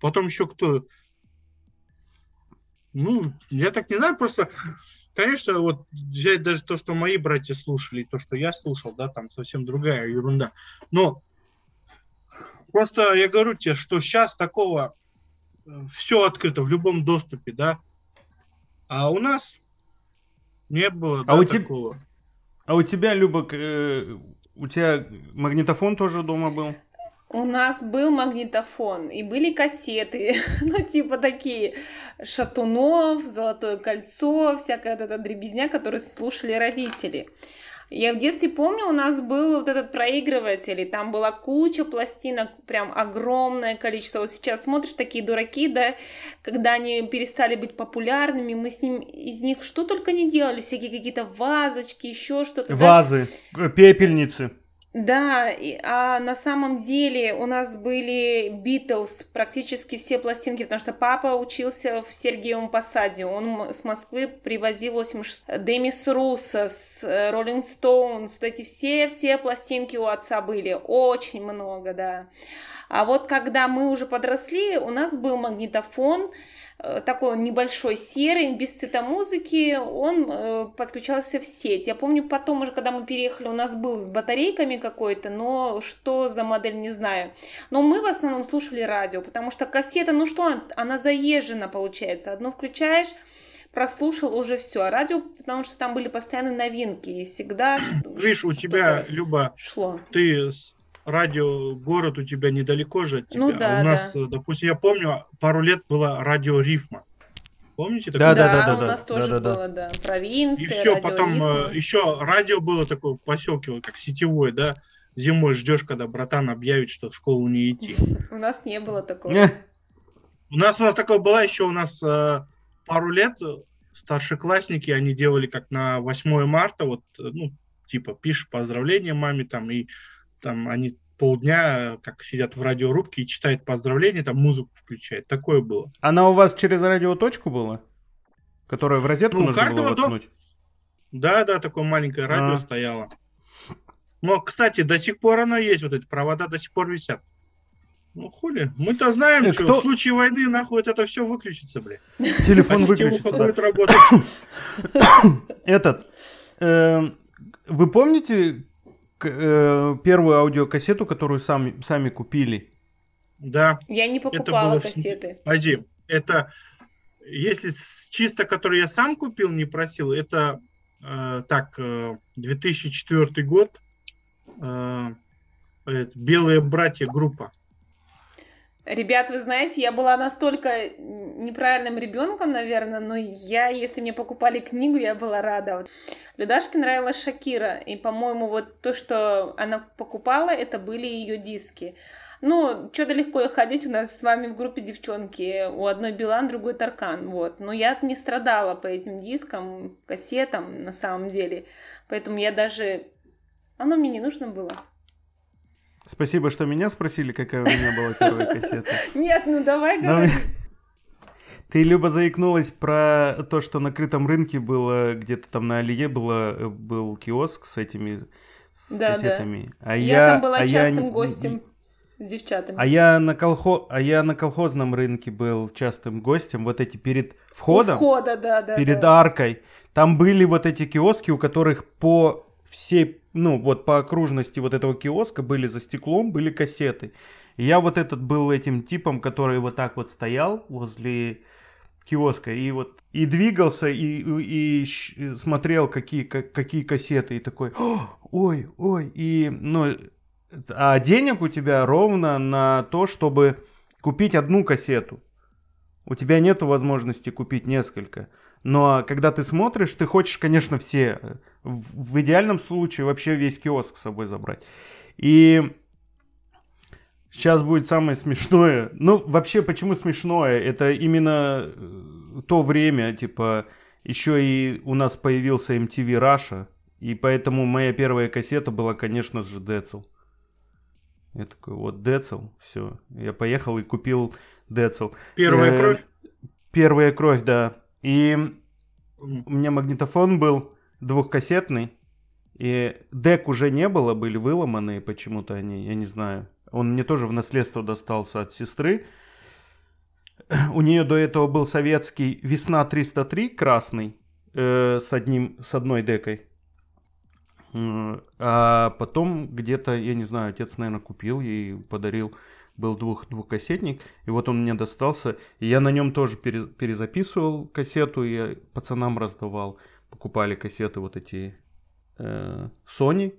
Потом еще кто... Ну, я так не знаю, просто, конечно, вот взять даже то, что мои братья слушали, то, что я слушал, да, там совсем другая ерунда. Но просто я говорю тебе, что сейчас такого э, все открыто в любом доступе, да. А у нас не было а да, у такого. Te... А у тебя, Люба, э, у тебя магнитофон тоже дома был? У нас был магнитофон и были кассеты, ну типа такие Шатунов, Золотое кольцо, всякая вот эта дребезня, которую слушали родители. Я в детстве помню, у нас был вот этот проигрыватель, и там была куча пластинок, прям огромное количество. Вот сейчас смотришь такие дураки, да, когда они перестали быть популярными, мы с ним из них что только не делали, всякие какие-то вазочки, еще что-то. Вазы, да? пепельницы. Да, а на самом деле у нас были Битлз, практически все пластинки, потому что папа учился в Сергиевом Посаде, он с Москвы привозил 86... Демис Русос, Роллинг Стоунс, вот эти все-все пластинки у отца были, очень много, да. А вот когда мы уже подросли, у нас был магнитофон, Э, такой он небольшой, серый, без цветомузыки, он э, подключался в сеть. Я помню, потом уже, когда мы переехали, у нас был с батарейками какой-то, но что за модель, не знаю. Но мы в основном слушали радио, потому что кассета, ну что, она заезжена получается. Одну включаешь, прослушал уже все. А радио, потому что там были постоянные новинки, и всегда... Видишь, у тебя, Люба, шло. ты радио, город у тебя недалеко же от тебя. Ну, да, а у нас, да. допустим, я помню, пару лет было радио Рифма. Помните такое? Да, да, да, да. У нас да, тоже да, было, да. Провинция, И все, потом Рифма. Э, еще радио было такое в поселке, вот как сетевое, да. Зимой ждешь, когда братан объявит, что в школу не идти. У нас не было такого. У нас у нас такое было еще, у нас э, пару лет старшеклассники, они делали как на 8 марта, вот, ну, типа, пишешь поздравления маме там, и там они полдня как сидят в радиорубке и читают поздравления, там музыку включают. Такое было. Она у вас через радиоточку была? Которая в розетку ну, нужно было воткнуть? Да, да, такое маленькое радио а. стояло. Но, кстати, до сих пор оно есть, вот эти провода до сих пор висят. Ну, хули. Мы-то знаем, э, что кто... в случае войны, нахуй, это все выключится, бля. Телефон выключится, да. Этот, эм, вы помните, э, первую аудиокассету, которую сами, сами купили. Да. Я не покупала это было кассеты. Подожди, это если чисто, который я сам купил, не просил, это э, так, э, 2004 год, э, Белые братья группа. Ребят, вы знаете, я была настолько неправильным ребенком, наверное, но я, если мне покупали книгу, я была рада. Людашке нравилась Шакира, и, по-моему, вот то, что она покупала, это были ее диски. Ну, что-то легко ходить у нас с вами в группе девчонки. У одной Билан, другой Таркан. Вот. Но я не страдала по этим дискам, кассетам на самом деле. Поэтому я даже... Оно мне не нужно было. Спасибо, что меня спросили, какая у меня была первая кассета. Нет, ну давай говори. Ты, Люба, заикнулась про то, что на крытом рынке было, где-то там на Алие было, был киоск с этими с да, кассетами. Да. А я, я там была а частым я... гостем с девчатами. А я на колхо... а я на колхозном рынке был частым гостем. Вот эти перед входом, у входа, да, да, перед да. аркой, там были вот эти киоски, у которых по всей, ну вот по окружности вот этого киоска были за стеклом были кассеты. И я вот этот был этим типом, который вот так вот стоял возле киоска и вот и двигался и, и, и смотрел какие как, какие кассеты и такой ой ой и ну а денег у тебя ровно на то, чтобы купить одну кассету. У тебя нет возможности купить несколько. Но когда ты смотришь, ты хочешь, конечно, все. В идеальном случае вообще весь киоск с собой забрать. И сейчас будет самое смешное. Ну, вообще, почему смешное? Это именно э, то время, типа, еще и у нас появился MTV Russia. И поэтому моя первая кассета была, конечно же, Децл. Я такой, вот Децл, все. Я поехал и купил Децл. Первая э, кровь? Первая кровь, да. И у меня магнитофон был двухкассетный. И дек уже не было, были выломанные почему-то они, я не знаю. Он мне тоже в наследство достался от сестры. У нее до этого был советский «Весна 303» красный э, с, одним, с одной декой. А потом где-то, я не знаю, отец, наверное, купил ей, подарил, был двух, двухкассетник, и вот он мне достался, и я на нем тоже перезаписывал кассету, я пацанам раздавал, покупали кассеты вот эти э, Sony,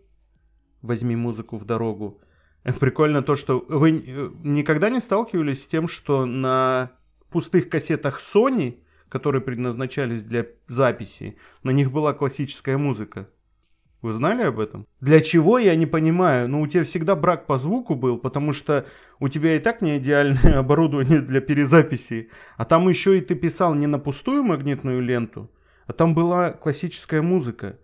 возьми музыку в дорогу. Прикольно то, что вы э, никогда не сталкивались с тем, что на пустых кассетах Sony, которые предназначались для записи, на них была классическая музыка. Вы знали об этом? Для чего, я не понимаю. Ну, у тебя всегда брак по звуку был, потому что у тебя и так не идеальное оборудование для перезаписи. А там еще и ты писал не на пустую магнитную ленту, а там была классическая музыка.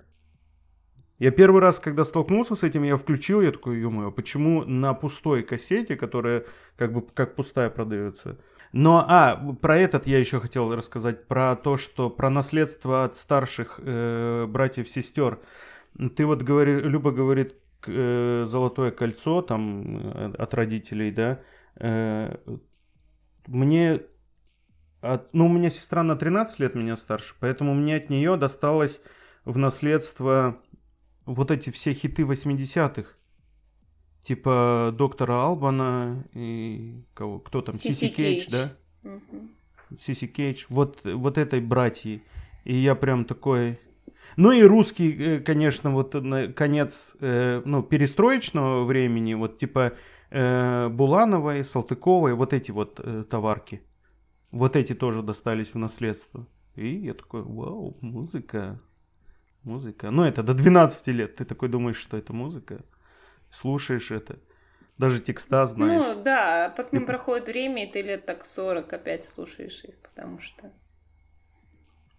Я первый раз, когда столкнулся с этим, я включил, я такой, ё почему на пустой кассете, которая как бы как пустая продается? Но, а, про этот я еще хотел рассказать, про то, что про наследство от старших э, братьев-сестер. Ты вот говори, Люба говорит, э, золотое кольцо там э, от родителей, да. Э, мне, от, ну, у меня сестра на 13 лет меня старше, поэтому мне от нее досталось в наследство вот эти все хиты 80-х. Типа доктора Албана и кого, кто там? Сиси Кейдж, да? Сиси Кейдж. Вот, вот этой братьи. И я прям такой, ну и русский, э, конечно, вот конец, э, ну, перестроечного времени, вот типа э, Булановой, Салтыковой, вот эти вот товарки. Вот эти тоже достались в наследство. И я такой, вау, музыка, музыка. Ну, это до 12 лет. Ты такой думаешь, что это музыка. Слушаешь это. Даже текста знаешь. Ну, да, потом проходит время, и ты лет так 40 опять слушаешь их, потому что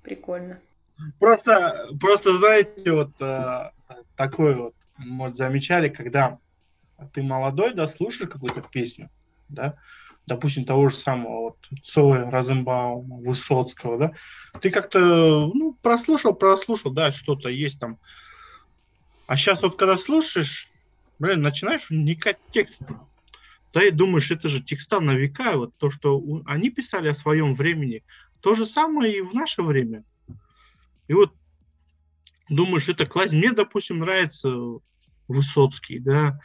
прикольно. Просто, просто знаете, вот э, такое вот, может, замечали, когда ты молодой, да, слушаешь какую-то песню, да, допустим, того же самого вот Цоя, Розенбаума, Высоцкого, да, ты как-то, ну, прослушал, прослушал, да, что-то есть там. А сейчас вот когда слушаешь, блин, начинаешь вникать в текст, да, и думаешь, это же текста на века, вот то, что они писали о своем времени, то же самое и в наше время – и вот думаешь, это класс. Мне, допустим, нравится Высоцкий, да,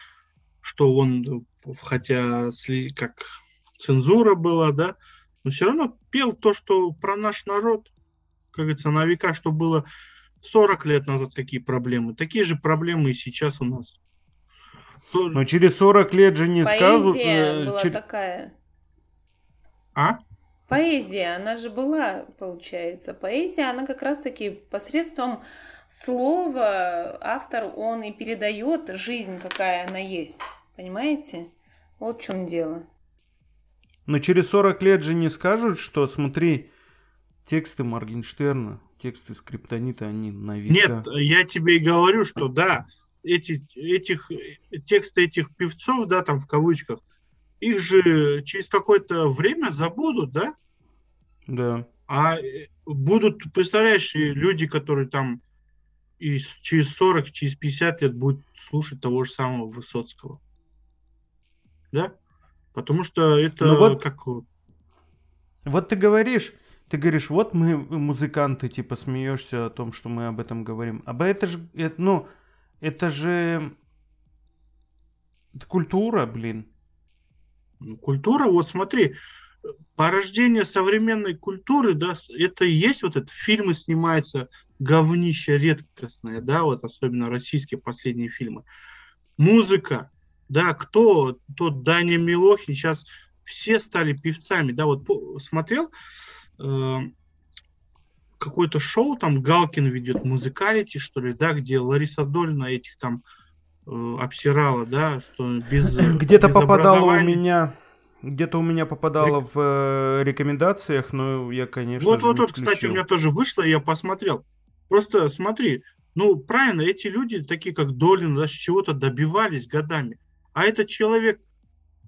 что он, хотя как цензура была, да, но все равно пел то, что про наш народ, как говорится, на века, что было 40 лет назад, какие проблемы. Такие же проблемы и сейчас у нас. Но через 40 лет же не скажут... Поэзия э, была чер... такая. А? Поэзия, она же была, получается. Поэзия, она как раз-таки посредством слова автор, он и передает жизнь, какая она есть. Понимаете? Вот в чем дело. Но через 40 лет же не скажут, что смотри, тексты Моргенштерна, тексты Скриптонита, они на века. Нет, я тебе и говорю, что да, эти, этих, тексты этих певцов, да, там в кавычках, их же через какое-то время забудут, да? Да. А э, будут, представляешь, люди, которые там и через 40, через 50 лет будут слушать того же самого Высоцкого. Да? Потому что это ну вот, как... Вот ты говоришь, ты говоришь, вот мы музыканты, типа смеешься о том, что мы об этом говорим. А это же, это, ну, это же культура, блин. Культура, вот смотри, порождение современной культуры, да, это и есть вот это, фильмы снимаются, говнище редкостное, да, вот особенно российские последние фильмы. Музыка, да, кто, тот Даня Милохин, сейчас все стали певцами, да, вот смотрел э, какое-то шоу, там Галкин ведет, музыкалити, что ли, да, где Лариса Дольна этих там обсирала, да, что без Где-то попадало у меня где-то у меня попадало Рек... в э, рекомендациях, но я, конечно Вот, вот, вот, кстати, у меня тоже вышло, я посмотрел. Просто смотри, ну, правильно, эти люди, такие как Долин, да, чего-то добивались годами. А этот человек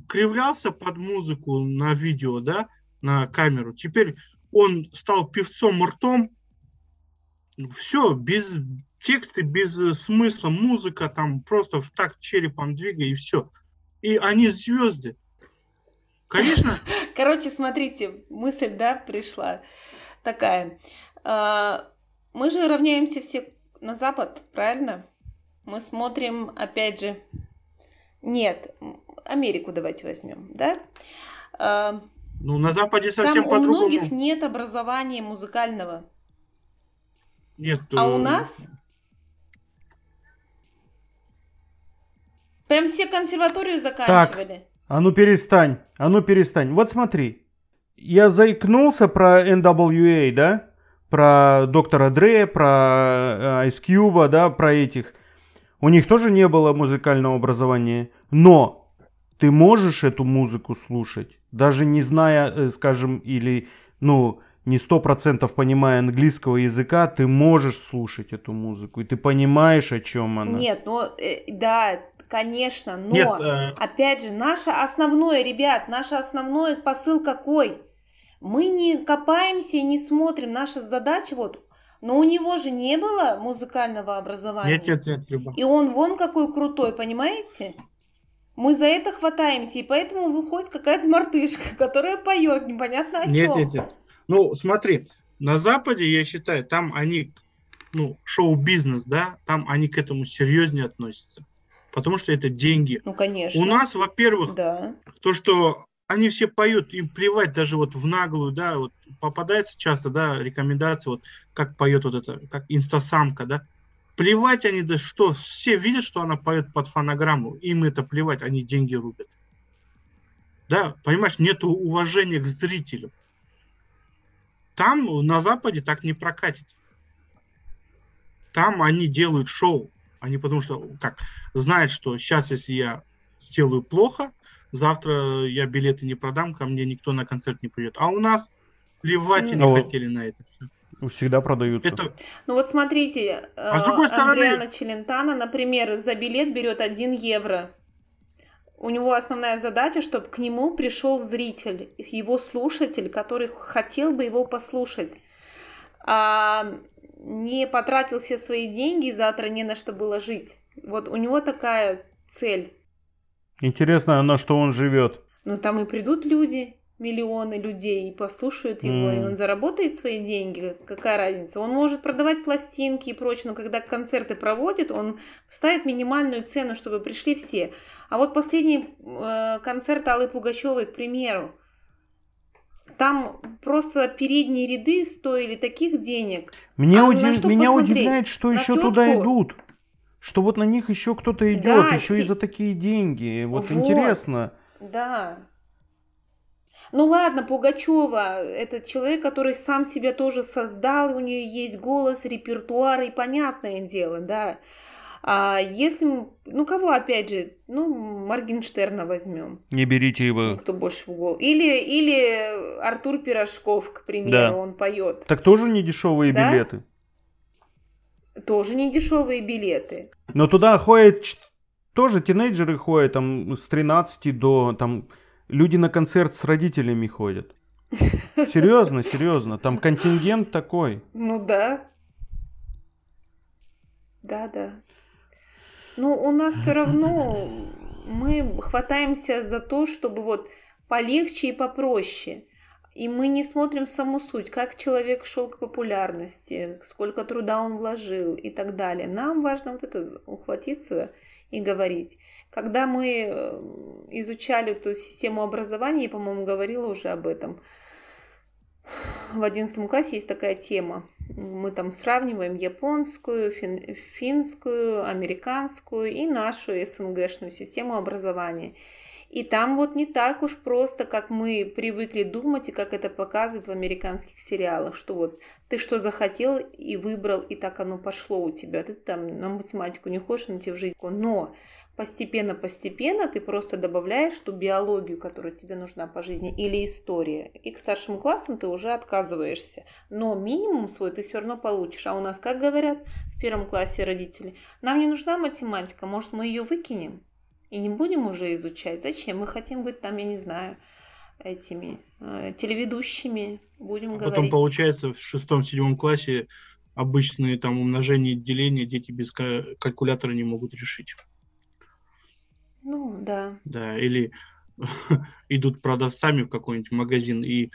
кривлялся под музыку на видео, да, на камеру. Теперь он стал певцом ртом. Все, без текста, без смысла, музыка там просто в такт черепом двигай и все. И они звезды. Конечно. Короче, смотрите, мысль, да, пришла такая. А, мы же равняемся все на Запад, правильно? Мы смотрим, опять же, нет, Америку давайте возьмем, да? А, ну, на Западе совсем по-другому. Там у многих нет образования музыкального. Нет. А у э, нас Прям все консерваторию заканчивали. Так, а ну перестань, а ну перестань. Вот смотри, я заикнулся про NWA, да? Про доктора Дре, про э, Ice Cube, да, про этих. У них тоже не было музыкального образования. Но ты можешь эту музыку слушать, даже не зная, э, скажем, или, ну, не сто процентов понимая английского языка, ты можешь слушать эту музыку, и ты понимаешь, о чем она. Нет, ну, э, да, конечно, но, Нет, э... опять же, наше основное, ребят, наш основной посыл какой? Мы не копаемся и не смотрим. Наша задача вот но у него же не было музыкального образования. Нет, нет, нет, Люба. И он вон какой крутой, понимаете? Мы за это хватаемся, и поэтому выходит какая-то мартышка, которая поет непонятно о нет, чем. Нет, нет, нет. Ну, смотри, на Западе, я считаю, там они, ну, шоу-бизнес, да, там они к этому серьезнее относятся. Потому что это деньги. Ну, конечно. У нас, во-первых, да. то, что они все поют, им плевать даже вот в наглую, да, вот попадается часто, да, рекомендация, вот как поет вот это, как инстасамка, да, плевать они, да что, все видят, что она поет под фонограмму, им это плевать, они деньги рубят. Да, понимаешь, нет уважения к зрителю. Там на Западе так не прокатит. Там они делают шоу. Они потому что, как, знают, что сейчас, если я сделаю плохо, завтра я билеты не продам, ко мне никто на концерт не придет. А у нас плевать не ну, хотели на это все. Всегда продаются. Это... Ну вот смотрите, а с другой стороны... Андриана Челентана, например, за билет берет 1 евро. У него основная задача, чтобы к нему пришел зритель, его слушатель, который хотел бы его послушать. А не потратил все свои деньги, и завтра не на что было жить. Вот у него такая цель. Интересно, а на что он живет? Ну, там и придут люди, миллионы людей послушают его, mm. и он заработает свои деньги, какая разница? Он может продавать пластинки и прочее, но когда концерты проводит, он ставит минимальную цену, чтобы пришли все. А вот последний э, концерт Аллы Пугачевой, к примеру, там просто передние ряды стоили таких денег. Мне а удив... Меня удивляет, что еще тетку? туда идут. Что вот на них еще кто-то идет, да, еще си... и за такие деньги. Вот, вот интересно. Да. Ну ладно, Пугачева, это человек, который сам себя тоже создал, у нее есть голос, репертуар, и понятное дело, да. А если, ну кого опять же, ну Моргенштерна возьмем. Не берите его. Ну, кто больше в голову. Или, или Артур Пирожков, к примеру, да. он поет. Так тоже не дешевые да? билеты. Тоже не дешевые билеты. Но туда ходят тоже тинейджеры ходят там с 13 до там люди на концерт с родителями ходят. Серьезно, серьезно. Там контингент такой. Ну да. Да, да. Ну, у нас все равно мы хватаемся за то, чтобы вот полегче и попроще. И мы не смотрим саму суть, как человек шел к популярности, сколько труда он вложил и так далее. Нам важно вот это ухватиться и говорить. Когда мы э, изучали эту систему образования, я, по-моему, говорила уже об этом, в одиннадцатом классе есть такая тема. Мы там сравниваем японскую, фин, финскую, американскую и нашу СНГшную систему образования. И там вот не так уж просто, как мы привыкли думать и как это показывают в американских сериалах, что вот ты что захотел и выбрал, и так оно пошло у тебя. Ты там на математику не хочешь, на тебе в жизнь. Но постепенно-постепенно ты просто добавляешь ту биологию, которая тебе нужна по жизни, или история. И к старшим классам ты уже отказываешься. Но минимум свой ты все равно получишь. А у нас, как говорят в первом классе родители, нам не нужна математика, может мы ее выкинем? И не будем уже изучать. Зачем? Мы хотим быть там, я не знаю, этими э, телеведущими. Будем а говорить. Потом получается в шестом-седьмом классе обычные там умножения и деления дети без калькулятора не могут решить. Ну, да. Да, или идут продавцами в какой-нибудь магазин, и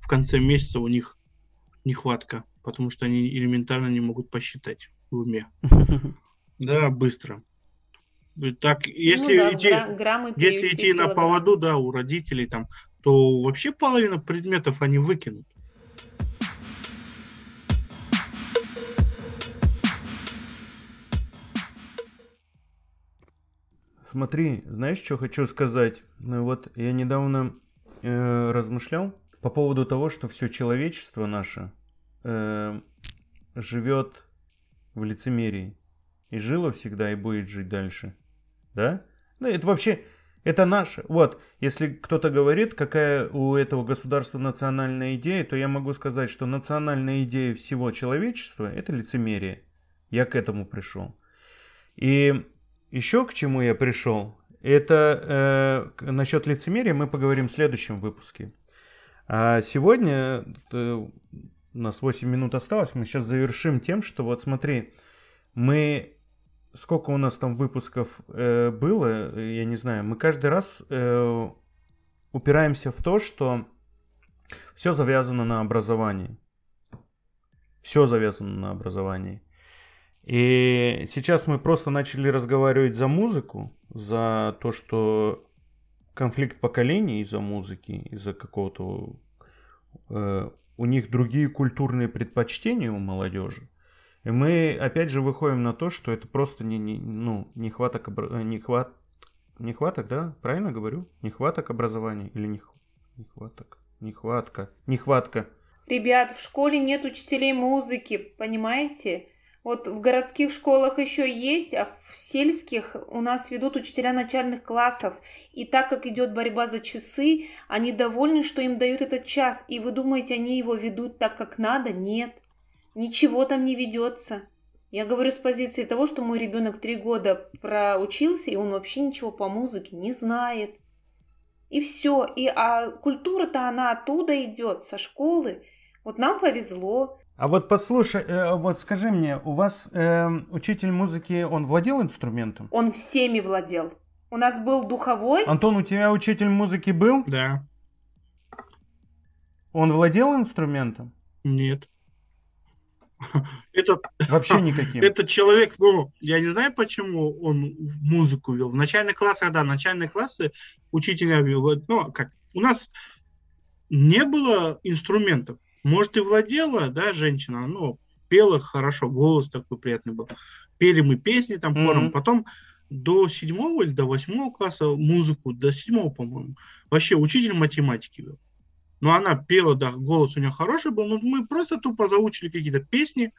в конце месяца у них нехватка, потому что они элементарно не могут посчитать в уме. Да, быстро. Так, если ну, да, идти, граммы если идти на поводу, да, у родителей там, то вообще половина предметов они выкинут. Смотри, знаешь, что хочу сказать? Ну, вот я недавно э, размышлял по поводу того, что все человечество наше э, живет в лицемерии. И жило всегда, и будет жить дальше да? Ну, это вообще, это наше. Вот, если кто-то говорит, какая у этого государства национальная идея, то я могу сказать, что национальная идея всего человечества – это лицемерие. Я к этому пришел. И еще к чему я пришел, это э, насчет лицемерия мы поговорим в следующем выпуске. А сегодня э, у нас 8 минут осталось, мы сейчас завершим тем, что вот смотри, мы сколько у нас там выпусков э, было, я не знаю, мы каждый раз э, упираемся в то, что все завязано на образовании. Все завязано на образовании. И сейчас мы просто начали разговаривать за музыку, за то, что конфликт поколений из-за музыки, из-за какого-то... Э, у них другие культурные предпочтения у молодежи. И мы опять же выходим на то, что это просто не, не, ну, нехваток, нехват, нехваток, да? Правильно говорю? Нехваток образования или нех, нехваток? Нехватка. Нехватка. Ребят, в школе нет учителей музыки, понимаете? Вот в городских школах еще есть, а в сельских у нас ведут учителя начальных классов. И так как идет борьба за часы, они довольны, что им дают этот час. И вы думаете, они его ведут так, как надо? Нет. Ничего там не ведется. Я говорю с позиции того, что мой ребенок три года проучился, и он вообще ничего по музыке не знает. И все. И, а культура-то она оттуда идет, со школы. Вот нам повезло. А вот послушай, э, вот скажи мне, у вас э, учитель музыки, он владел инструментом? Он всеми владел. У нас был духовой. Антон, у тебя учитель музыки был? Да. Он владел инструментом? Нет. Этот, Вообще никаким. этот человек, ну, я не знаю, почему он музыку вел. В начальных классах, да, начальные классы учителя вел. Ну, как, у нас не было инструментов. Может, и владела, да, женщина, ну, пела хорошо, голос такой приятный был. Пели мы песни там хором. Мгм. Потом до седьмого или до восьмого класса музыку, до седьмого, по-моему, вообще учитель математики вел. Но она пела, да, голос у нее хороший был, но мы просто тупо заучили какие-то песни,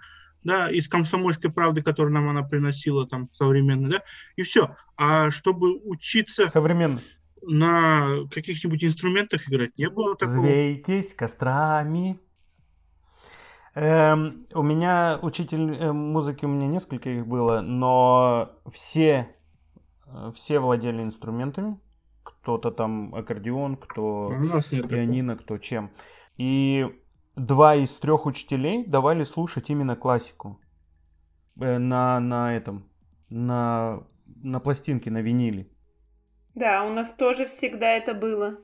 да, из комсомольской правды, которую нам она приносила там современные, да, и все. А чтобы учиться Современно. на каких-нибудь инструментах играть, не было такого. Звейтесь кострами. Эм, у меня учитель э, музыки, у меня несколько их было, но все, э, все владели инструментами. Кто-то там аккордеон, кто такого. пианино, кто чем. И два из трех учителей давали слушать именно классику. Э, на, на этом, на, на пластинке, на виниле. Да, у нас тоже всегда это было.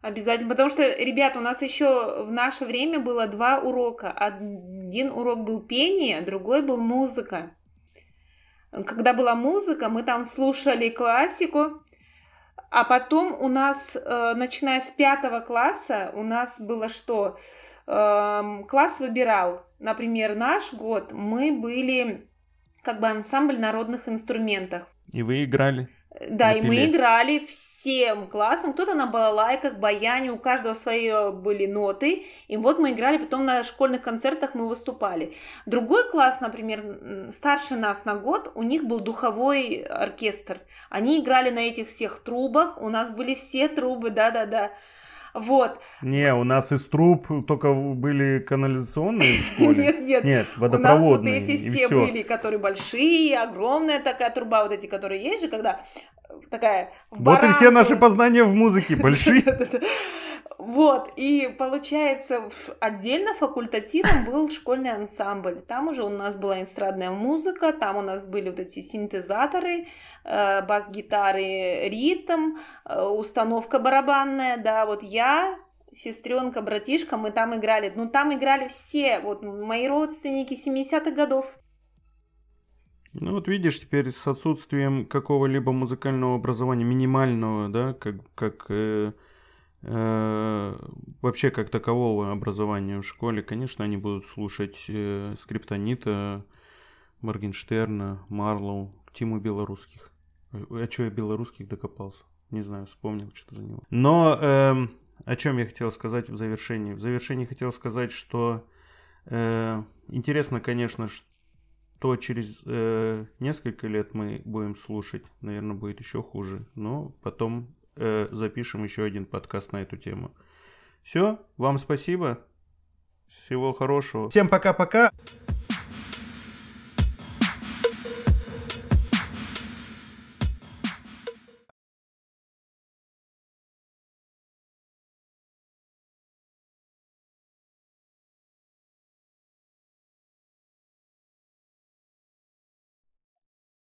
Обязательно. Потому что, ребят, у нас еще в наше время было два урока. Один урок был пение, другой был музыка. Когда была музыка, мы там слушали классику, а потом у нас, э, начиная с пятого класса, у нас было что? Эм, Класс выбирал, например, наш год, мы были как бы ансамбль народных инструментов. И вы играли. Да, и мы играли всем классом. Кто-то на балалайках, баяне, у каждого свои были ноты. И вот мы играли, потом на школьных концертах мы выступали. Другой класс, например, старше нас на год, у них был духовой оркестр. Они играли на этих всех трубах, у нас были все трубы, да-да-да. Вот. Не, у нас из труб только были канализационные в школе. Нет, нет. Нет, У нас вот водопроводные. эти все всё. были, которые большие, огромная такая труба, вот эти, которые есть же, когда такая... Вот и все наши познания в музыке большие. Вот, и получается, отдельно факультативом был школьный ансамбль. Там уже у нас была эстрадная музыка, там у нас были вот эти синтезаторы, э, бас-гитары, ритм, э, установка барабанная, да, вот я, сестренка, братишка, мы там играли. Ну, там играли все, вот мои родственники 70-х годов. Ну вот видишь, теперь с отсутствием какого-либо музыкального образования, минимального, да, как, как э, вообще как такового образования в школе, конечно, они будут слушать э, Скриптонита, Моргенштерна, Марлоу, Тиму Белорусских. А что я белорусских докопался? Не знаю, вспомнил что-то за него. Но эм, о чем я хотел сказать в завершении? В завершении хотел сказать, что э, интересно, конечно, что через э, несколько лет мы будем слушать. Наверное, будет еще хуже. Но потом э, запишем еще один подкаст на эту тему. Все, вам спасибо. Всего хорошего. Всем пока-пока.